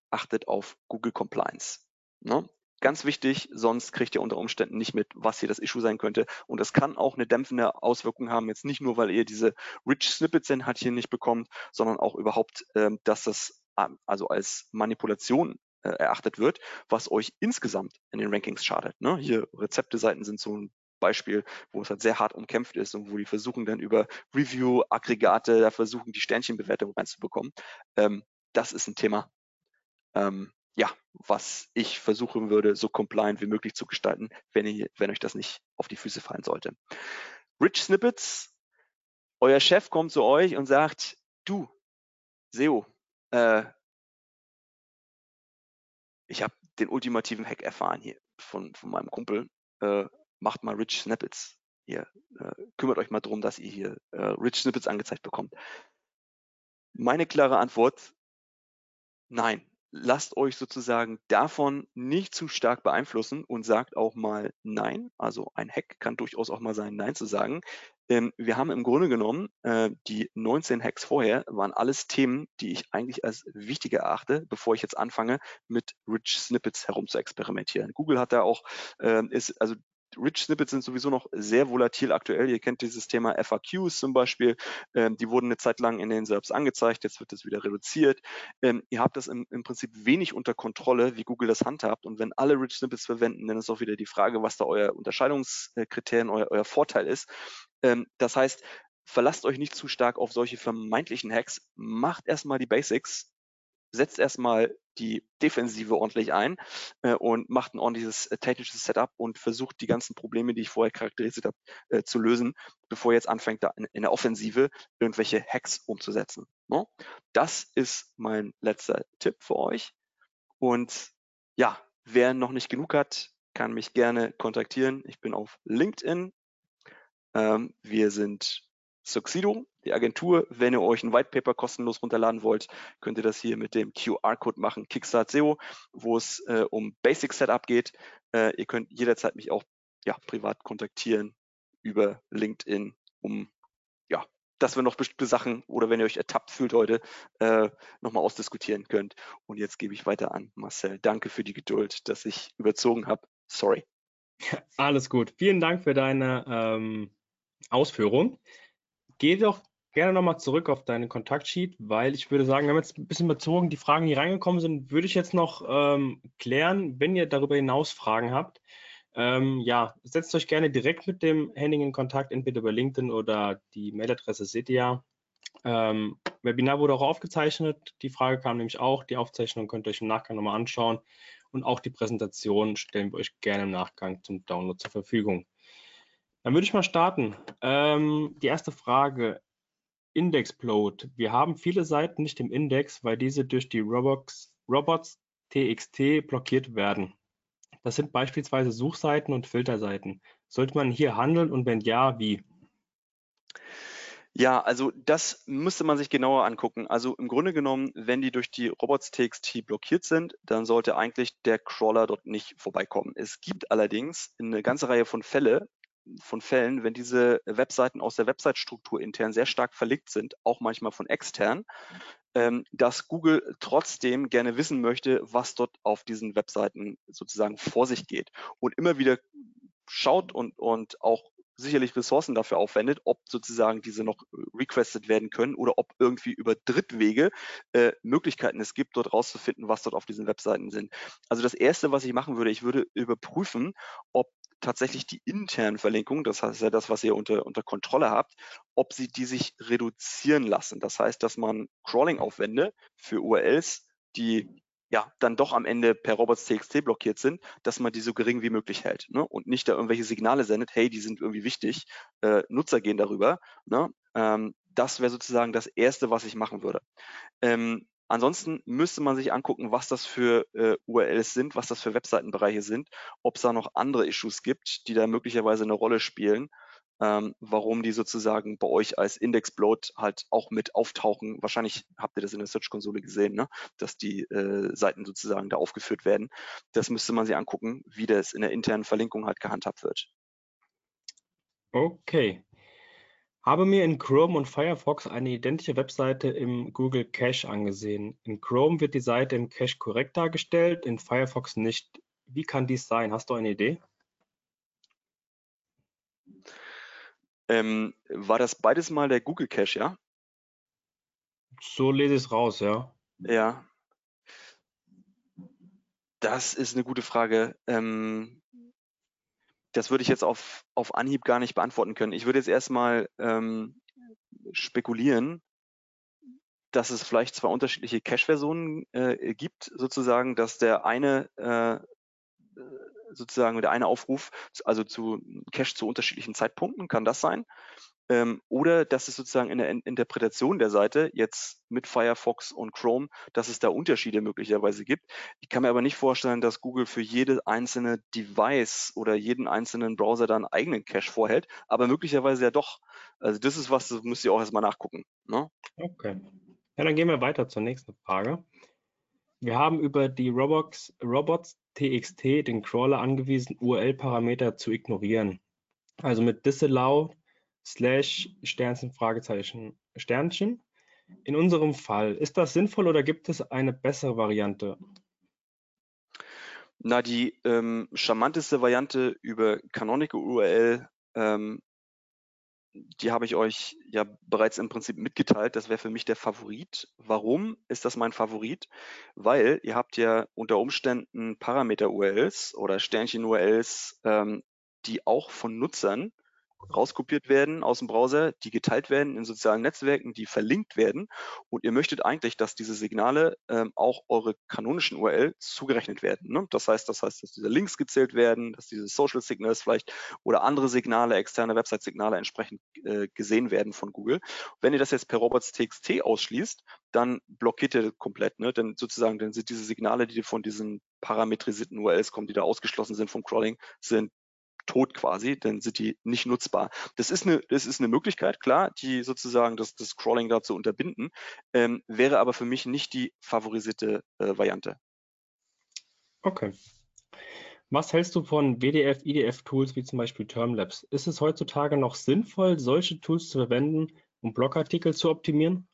achtet auf Google Compliance. Ne? Ganz wichtig, sonst kriegt ihr unter Umständen nicht mit, was hier das Issue sein könnte. Und das kann auch eine dämpfende Auswirkung haben, jetzt nicht nur, weil ihr diese Rich Snippets in halt hier nicht bekommt, sondern auch überhaupt, ähm, dass das also als Manipulation äh, erachtet wird, was euch insgesamt in den Rankings schadet. Ne? Hier Rezepteseiten sind so ein Beispiel, wo es halt sehr hart umkämpft ist und wo die versuchen dann über Review-Aggregate, da versuchen die Sternchenbewertung reinzubekommen. Ähm, das ist ein Thema, ähm, ja, was ich versuchen würde, so compliant wie möglich zu gestalten, wenn, ihr, wenn euch das nicht auf die Füße fallen sollte. Rich Snippets, euer Chef kommt zu euch und sagt, du, SEO, äh, ich habe den ultimativen Hack erfahren hier von, von meinem Kumpel. Äh, macht mal Rich Snippets. Ihr äh, kümmert euch mal darum, dass ihr hier äh, Rich Snippets angezeigt bekommt. Meine klare Antwort, nein, lasst euch sozusagen davon nicht zu stark beeinflussen und sagt auch mal Nein. Also ein Hack kann durchaus auch mal sein, Nein zu sagen. Ähm, wir haben im Grunde genommen äh, die 19 Hacks vorher waren alles Themen, die ich eigentlich als wichtig erachte, bevor ich jetzt anfange, mit Rich Snippets herum zu experimentieren. Google hat da auch, äh, ist, also Rich Snippets sind sowieso noch sehr volatil aktuell. Ihr kennt dieses Thema FAQs zum Beispiel. Ähm, die wurden eine Zeit lang in den SERPs angezeigt, jetzt wird das wieder reduziert. Ähm, ihr habt das im, im, Prinzip wenig unter Kontrolle, wie Google das handhabt. Und wenn alle Rich Snippets verwenden, dann ist auch wieder die Frage, was da euer Unterscheidungskriterien, euer, euer Vorteil ist. Ähm, das heißt, verlasst euch nicht zu stark auf solche vermeintlichen Hacks. Macht erstmal die Basics, setzt erstmal die Defensive ordentlich ein äh, und macht ein ordentliches äh, technisches Setup und versucht die ganzen Probleme, die ich vorher charakterisiert habe, äh, zu lösen, bevor jetzt anfängt, da in, in der Offensive irgendwelche Hacks umzusetzen. No? Ne? Das ist mein letzter Tipp für euch. Und ja, wer noch nicht genug hat, kann mich gerne kontaktieren. Ich bin auf LinkedIn. Ähm, wir sind Succedo, die Agentur. Wenn ihr euch ein White Paper kostenlos runterladen wollt, könnt ihr das hier mit dem QR-Code machen, Kickstart SEO, wo es äh, um Basic Setup geht. Äh, ihr könnt jederzeit mich auch ja, privat kontaktieren über LinkedIn, um ja, dass wir noch bestimmte Sachen oder wenn ihr euch ertappt fühlt heute, äh, nochmal ausdiskutieren könnt. Und jetzt gebe ich weiter an Marcel. Danke für die Geduld, dass ich überzogen habe. Sorry. Alles gut. Vielen Dank für deine ähm, Ausführung. Geh doch gerne nochmal zurück auf deinen Kontaktsheet, weil ich würde sagen, wir haben jetzt ein bisschen bezogen, die Fragen, die reingekommen sind, würde ich jetzt noch ähm, klären, wenn ihr darüber hinaus Fragen habt. Ähm, ja, setzt euch gerne direkt mit dem Henning in Kontakt, entweder über LinkedIn oder die Mailadresse seht ihr ja. Ähm, Webinar wurde auch aufgezeichnet. Die Frage kam nämlich auch. Die Aufzeichnung könnt ihr euch im Nachgang nochmal anschauen. Und auch die Präsentation stellen wir euch gerne im Nachgang zum Download zur Verfügung. Dann würde ich mal starten. Ähm, die erste Frage. Indexplode. Wir haben viele Seiten nicht im Index, weil diese durch die Robots, Robots TXT blockiert werden. Das sind beispielsweise Suchseiten und Filterseiten. Sollte man hier handeln und wenn ja, wie? Ja, also das müsste man sich genauer angucken. Also im Grunde genommen, wenn die durch die Robots.txt blockiert sind, dann sollte eigentlich der Crawler dort nicht vorbeikommen. Es gibt allerdings eine ganze Reihe von Fälle, von Fällen, wenn diese Webseiten aus der Website-Struktur intern sehr stark verlegt sind, auch manchmal von extern, ähm, dass Google trotzdem gerne wissen möchte, was dort auf diesen Webseiten sozusagen vor sich geht und immer wieder schaut und, und auch sicherlich Ressourcen dafür aufwendet, ob sozusagen diese noch requested werden können oder ob irgendwie über Drittwege äh, Möglichkeiten es gibt, dort rauszufinden, was dort auf diesen Webseiten sind. Also das Erste, was ich machen würde, ich würde überprüfen, ob tatsächlich die internen Verlinkungen, das heißt ja das, was ihr unter, unter Kontrolle habt, ob sie die sich reduzieren lassen. Das heißt, dass man Crawling-Aufwände für URLs, die ja dann doch am Ende per robots.txt blockiert sind, dass man die so gering wie möglich hält ne? und nicht da irgendwelche Signale sendet, hey, die sind irgendwie wichtig, äh, Nutzer gehen darüber. Ne? Ähm, das wäre sozusagen das Erste, was ich machen würde. Ähm, Ansonsten müsste man sich angucken, was das für äh, URLs sind, was das für Webseitenbereiche sind, ob es da noch andere Issues gibt, die da möglicherweise eine Rolle spielen, ähm, warum die sozusagen bei euch als Indexplot halt auch mit auftauchen. Wahrscheinlich habt ihr das in der Search-Konsole gesehen, ne? dass die äh, Seiten sozusagen da aufgeführt werden. Das müsste man sich angucken, wie das in der internen Verlinkung halt gehandhabt wird. Okay, habe mir in Chrome und Firefox eine identische Webseite im Google Cache angesehen. In Chrome wird die Seite im Cache korrekt dargestellt, in Firefox nicht. Wie kann dies sein? Hast du eine Idee? Ähm, war das beides mal der Google Cache, ja? So lese ich es raus, ja. Ja. Das ist eine gute Frage. Ähm, das würde ich jetzt auf, auf Anhieb gar nicht beantworten können. Ich würde jetzt erstmal ähm, spekulieren, dass es vielleicht zwei unterschiedliche Cache-Versionen äh, gibt, sozusagen, dass der eine äh, sozusagen der eine Aufruf, also zu Cache zu unterschiedlichen Zeitpunkten, kann das sein? Ähm, oder dass es sozusagen in der Interpretation der Seite jetzt mit Firefox und Chrome, dass es da Unterschiede möglicherweise gibt. Ich kann mir aber nicht vorstellen, dass Google für jede einzelne Device oder jeden einzelnen Browser da einen eigenen Cache vorhält, aber möglicherweise ja doch. Also das ist was, das müsst ihr auch erstmal nachgucken. Ne? Okay. Ja, dann gehen wir weiter zur nächsten Frage. Wir haben über die Robots, Robots TXT den Crawler angewiesen, URL-Parameter zu ignorieren. Also mit disallow slash Sternchen, Fragezeichen, Sternchen. In unserem Fall, ist das sinnvoll oder gibt es eine bessere Variante? Na, die ähm, charmanteste Variante über Canonical URL, ähm, die habe ich euch ja bereits im Prinzip mitgeteilt. Das wäre für mich der Favorit. Warum ist das mein Favorit? Weil ihr habt ja unter Umständen Parameter-URLs oder Sternchen-URLs, ähm, die auch von Nutzern rauskopiert werden aus dem Browser, die geteilt werden in sozialen Netzwerken, die verlinkt werden. Und ihr möchtet eigentlich, dass diese Signale ähm, auch eure kanonischen URL zugerechnet werden. Ne? Das heißt, das heißt, dass diese Links gezählt werden, dass diese Social Signals vielleicht oder andere Signale, externe Website-Signale entsprechend äh, gesehen werden von Google. Wenn ihr das jetzt per robots.txt ausschließt, dann blockiert ihr komplett. Ne? Denn sozusagen, dann sind diese Signale, die von diesen parametrisierten URLs kommen, die da ausgeschlossen sind vom Crawling, sind tot quasi, dann sind die nicht nutzbar. Das ist eine, das ist eine Möglichkeit, klar, die sozusagen das, das Crawling da zu unterbinden, ähm, wäre aber für mich nicht die favorisierte äh, Variante. Okay. Was hältst du von WDF-IDF-Tools wie zum Beispiel Termlabs? Ist es heutzutage noch sinnvoll, solche Tools zu verwenden, um Blogartikel zu optimieren?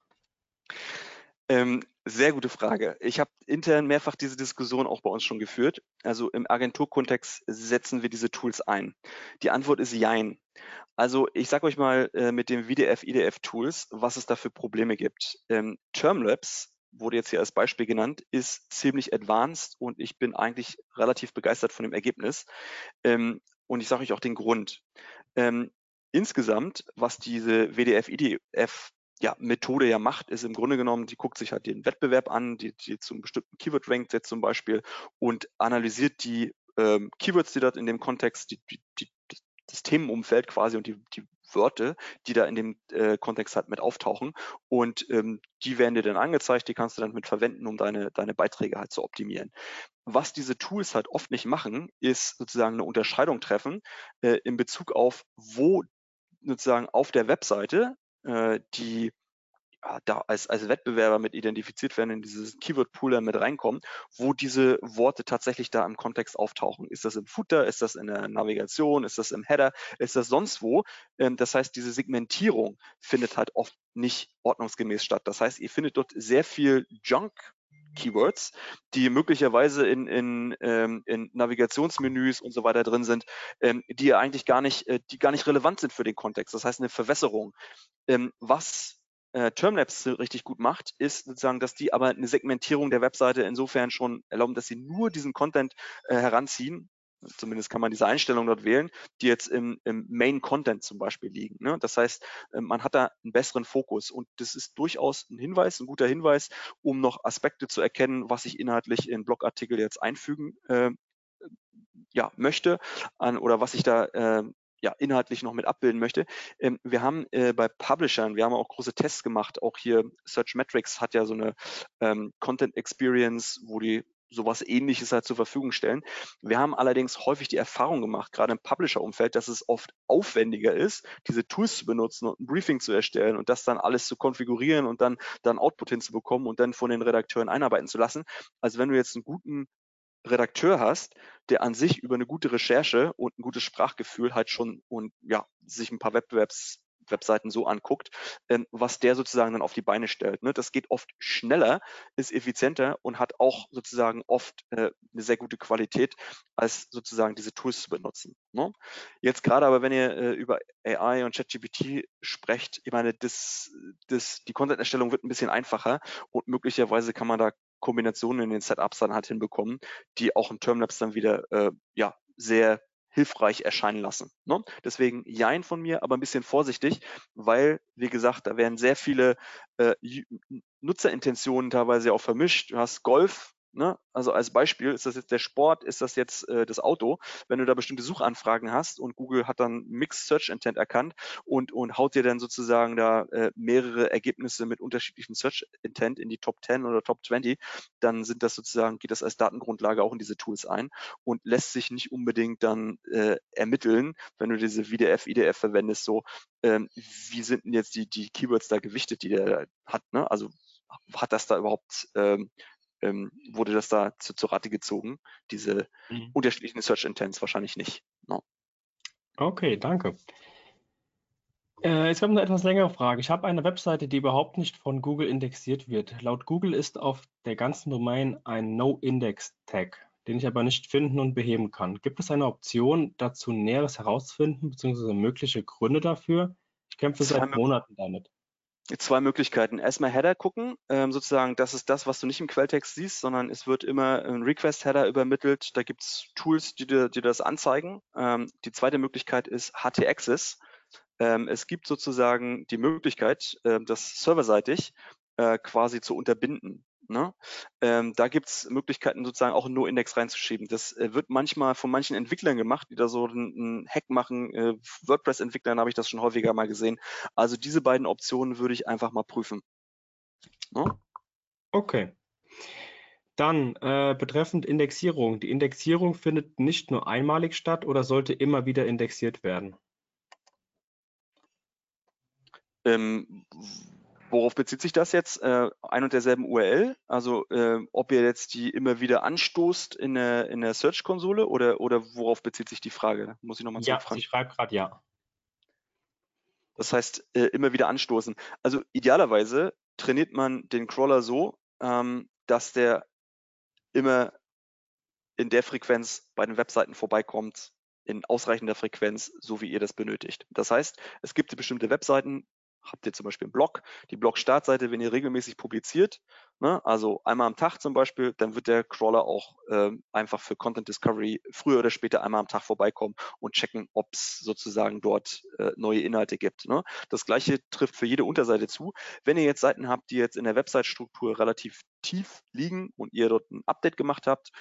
Ähm, sehr gute Frage. Ich habe intern mehrfach diese Diskussion auch bei uns schon geführt. Also im Agenturkontext setzen wir diese Tools ein. Die Antwort ist Jein. Also ich sage euch mal äh, mit dem WDF, IDF Tools, was es da für Probleme gibt. Ähm, Termlabs wurde jetzt hier als Beispiel genannt, ist ziemlich advanced und ich bin eigentlich relativ begeistert von dem Ergebnis. Ähm, und ich sage euch auch den Grund. Ähm, insgesamt, was diese WDF, IDF ja, Methode ja macht, ist im Grunde genommen, die guckt sich halt den Wettbewerb an, die, die zum bestimmten Keyword rankt jetzt zum Beispiel und analysiert die ähm, Keywords, die dort in dem Kontext, die, die, die, das Themenumfeld quasi und die, die Wörter, die da in dem äh, Kontext halt mit auftauchen. Und ähm, die werden dir dann angezeigt, die kannst du dann mit verwenden, um deine, deine Beiträge halt zu optimieren. Was diese Tools halt oft nicht machen, ist sozusagen eine Unterscheidung treffen äh, in Bezug auf, wo sozusagen auf der Webseite äh, die ja, da als, als Wettbewerber mit identifiziert werden, in dieses Keyword-Pooler mit reinkommen, wo diese Worte tatsächlich da im Kontext auftauchen. Ist das im Footer, ist das in der Navigation, ist das im Header, ist das sonst wo? Ähm, das heißt, diese Segmentierung findet halt oft nicht ordnungsgemäß statt. Das heißt, ihr findet dort sehr viel Junk Keywords, die möglicherweise in, in, ähm, in Navigationsmenüs und so weiter drin sind, ähm, die eigentlich gar nicht, äh, die gar nicht relevant sind für den Kontext. Das heißt eine Verwässerung. Ähm, was äh, Termlabs richtig gut macht, ist sozusagen, dass die aber eine Segmentierung der Webseite insofern schon erlauben, dass sie nur diesen Content äh, heranziehen, zumindest kann man diese Einstellung dort wählen, die jetzt im, im Main Content zum Beispiel liegen. Ne? Das heißt, äh, man hat da einen besseren Fokus und das ist durchaus ein Hinweis, ein guter Hinweis, um noch Aspekte zu erkennen, was ich inhaltlich in Blogartikel jetzt einfügen äh, ja, möchte an, oder was ich da äh, ja, inhaltlich noch mit abbilden möchte. Ähm, wir haben äh, bei Publishern, wir haben auch große Tests gemacht, auch hier Search Metrics hat ja so eine ähm, Content Experience, wo die sowas ähnliches halt zur Verfügung stellen. Wir haben allerdings häufig die Erfahrung gemacht, gerade im Publisher-Umfeld, dass es oft aufwendiger ist, diese Tools zu benutzen und ein Briefing zu erstellen und das dann alles zu konfigurieren und dann, dann Output hinzubekommen und dann von den Redakteuren einarbeiten zu lassen. Also wenn du jetzt einen guten Redakteur hast, der an sich über eine gute Recherche und ein gutes Sprachgefühl halt schon und ja, sich ein paar Wettbewerbs Webseiten so anguckt, ähm, was der sozusagen dann auf die Beine stellt. Ne? Das geht oft schneller, ist effizienter und hat auch sozusagen oft äh, eine sehr gute Qualität, als sozusagen diese Tools zu benutzen. Ne? Jetzt gerade aber, wenn ihr äh, über AI und ChatGPT sprecht, ich meine, das, das, die Content-Erstellung wird ein bisschen einfacher und möglicherweise kann man da Kombinationen in den Setups dann halt hinbekommen, die auch im Termlabs dann wieder äh, ja, sehr hilfreich erscheinen lassen. Ne? Deswegen Jein von mir, aber ein bisschen vorsichtig, weil, wie gesagt, da werden sehr viele äh, Nutzerintentionen teilweise auch vermischt. Du hast Golf, Ne? Also als Beispiel, ist das jetzt der Sport, ist das jetzt äh, das Auto? Wenn du da bestimmte Suchanfragen hast und Google hat dann Mixed Search Intent erkannt und, und haut dir dann sozusagen da äh, mehrere Ergebnisse mit unterschiedlichen Search Intent in die Top 10 oder Top 20, dann sind das sozusagen, geht das als Datengrundlage auch in diese Tools ein und lässt sich nicht unbedingt dann äh, ermitteln, wenn du diese WDF, IDF verwendest, so, ähm, wie sind denn jetzt die, die Keywords da gewichtet, die der hat, ne? Also hat das da überhaupt ähm, ähm, wurde das da zu, zur Rate gezogen. Diese mhm. unterschiedlichen Search Intents wahrscheinlich nicht. No. Okay, danke. Äh, jetzt kommt eine etwas längere Frage. Ich habe eine Webseite, die überhaupt nicht von Google indexiert wird. Laut Google ist auf der ganzen Domain ein No-Index-Tag, den ich aber nicht finden und beheben kann. Gibt es eine Option, dazu Näheres herauszufinden, beziehungsweise mögliche Gründe dafür? Ich kämpfe seit Monaten damit zwei Möglichkeiten. Erstmal Header gucken, ähm, sozusagen, das ist das, was du nicht im Quelltext siehst, sondern es wird immer ein Request-Header übermittelt. Da gibt es Tools, die dir, die das anzeigen. Ähm, die zweite Möglichkeit ist HT-Access. Ähm, es gibt sozusagen die Möglichkeit, äh, das serverseitig äh, quasi zu unterbinden. Ne? Ähm, da gibt es Möglichkeiten, sozusagen auch einen No-Index reinzuschieben. Das äh, wird manchmal von manchen Entwicklern gemacht, die da so einen Hack machen. Äh, WordPress-Entwicklern habe ich das schon häufiger mal gesehen. Also diese beiden Optionen würde ich einfach mal prüfen. Ne? Okay. Dann äh, betreffend Indexierung. Die Indexierung findet nicht nur einmalig statt oder sollte immer wieder indexiert werden? Ähm, Worauf bezieht sich das jetzt? Äh, ein und derselben URL? Also äh, ob ihr jetzt die immer wieder anstoßt in der, in der Search-Konsole oder, oder worauf bezieht sich die Frage? Muss ich nochmal ja, zurückfragen. Ja, ich schreibe gerade ja. Das heißt, äh, immer wieder anstoßen. Also idealerweise trainiert man den Crawler so, ähm, dass der immer in der Frequenz bei den Webseiten vorbeikommt, in ausreichender Frequenz, so wie ihr das benötigt. Das heißt, es gibt bestimmte Webseiten, habt ihr zum Beispiel einen Blog, die Blog-Startseite, wenn ihr regelmäßig publiziert, ne, also einmal am Tag zum Beispiel, dann wird der Crawler auch ähm, einfach für Content Discovery früher oder später einmal am Tag vorbeikommen und checken, ob es sozusagen dort äh, neue Inhalte gibt. Ne. Das gleiche trifft für jede Unterseite zu. Wenn ihr jetzt Seiten habt, die jetzt in der Website-Struktur relativ tief liegen und ihr dort ein Update gemacht habt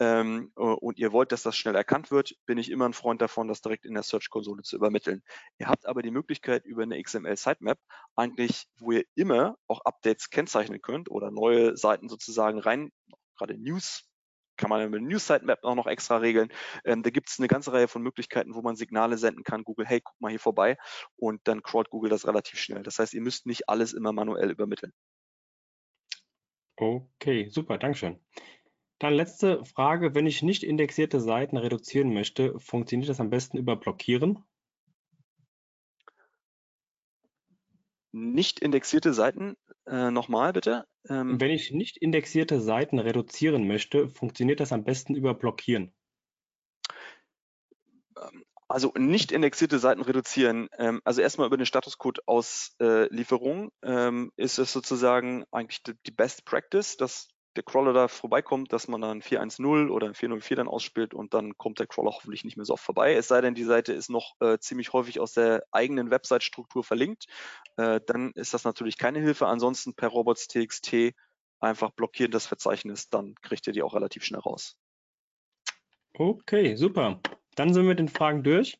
ähm, äh, und ihr wollt, dass das schnell erkannt wird, bin ich immer ein Freund davon, das direkt in der Search-Konsole zu übermitteln. Ihr habt aber die Möglichkeit über eine XML-Sitemap eigentlich, wo ihr immer auch Updates kennzeichnen könnt oder neue Seiten sozusagen rein, gerade News kann man mit News Sitemap auch noch extra regeln. Ähm, da gibt es eine ganze Reihe von Möglichkeiten, wo man Signale senden kann. Google, hey, guck mal hier vorbei. Und dann crawlt Google das relativ schnell. Das heißt, ihr müsst nicht alles immer manuell übermitteln. Okay, super, Dankeschön. Dann letzte Frage. Wenn ich nicht indexierte Seiten reduzieren möchte, funktioniert das am besten über Blockieren? Nicht indexierte Seiten, äh, nochmal bitte. Ähm, Wenn ich nicht indexierte Seiten reduzieren möchte, funktioniert das am besten über Blockieren? Ähm, also nicht indexierte Seiten reduzieren. Ähm, also erstmal über den Statuscode-Auslieferung ähm, ist es sozusagen eigentlich die, die Best Practice, dass der Crawler da vorbeikommt, dass man dann 410 oder 404 dann ausspielt und dann kommt der Crawler hoffentlich nicht mehr so oft vorbei. Es sei denn, die Seite ist noch äh, ziemlich häufig aus der eigenen Website-Struktur verlinkt. Äh, dann ist das natürlich keine Hilfe. Ansonsten per robots.txt einfach blockieren das Verzeichnis, dann kriegt ihr die auch relativ schnell raus. Okay, super. Dann sind wir mit den Fragen durch.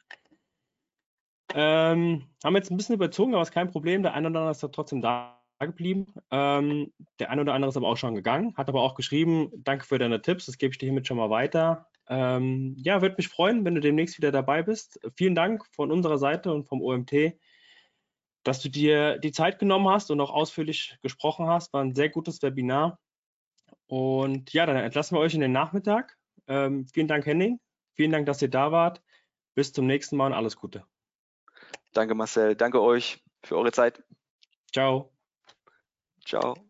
Ähm, haben jetzt ein bisschen überzogen, aber ist kein Problem. Der eine oder andere ist da trotzdem da geblieben. Ähm, der eine oder andere ist aber auch schon gegangen, hat aber auch geschrieben, danke für deine Tipps, das gebe ich dir hiermit schon mal weiter. Ähm, ja, würde mich freuen, wenn du demnächst wieder dabei bist. Vielen Dank von unserer Seite und vom OMT, dass du dir die Zeit genommen hast und auch ausführlich gesprochen hast. War ein sehr gutes Webinar. Und ja, dann entlassen wir euch in den Nachmittag. Ähm, vielen Dank, Henning. Vielen Dank, dass ihr da wart. Bis zum nächsten Mal und alles Gute. Danke Marcel, danke euch für eure Zeit. Ciao. Ciao.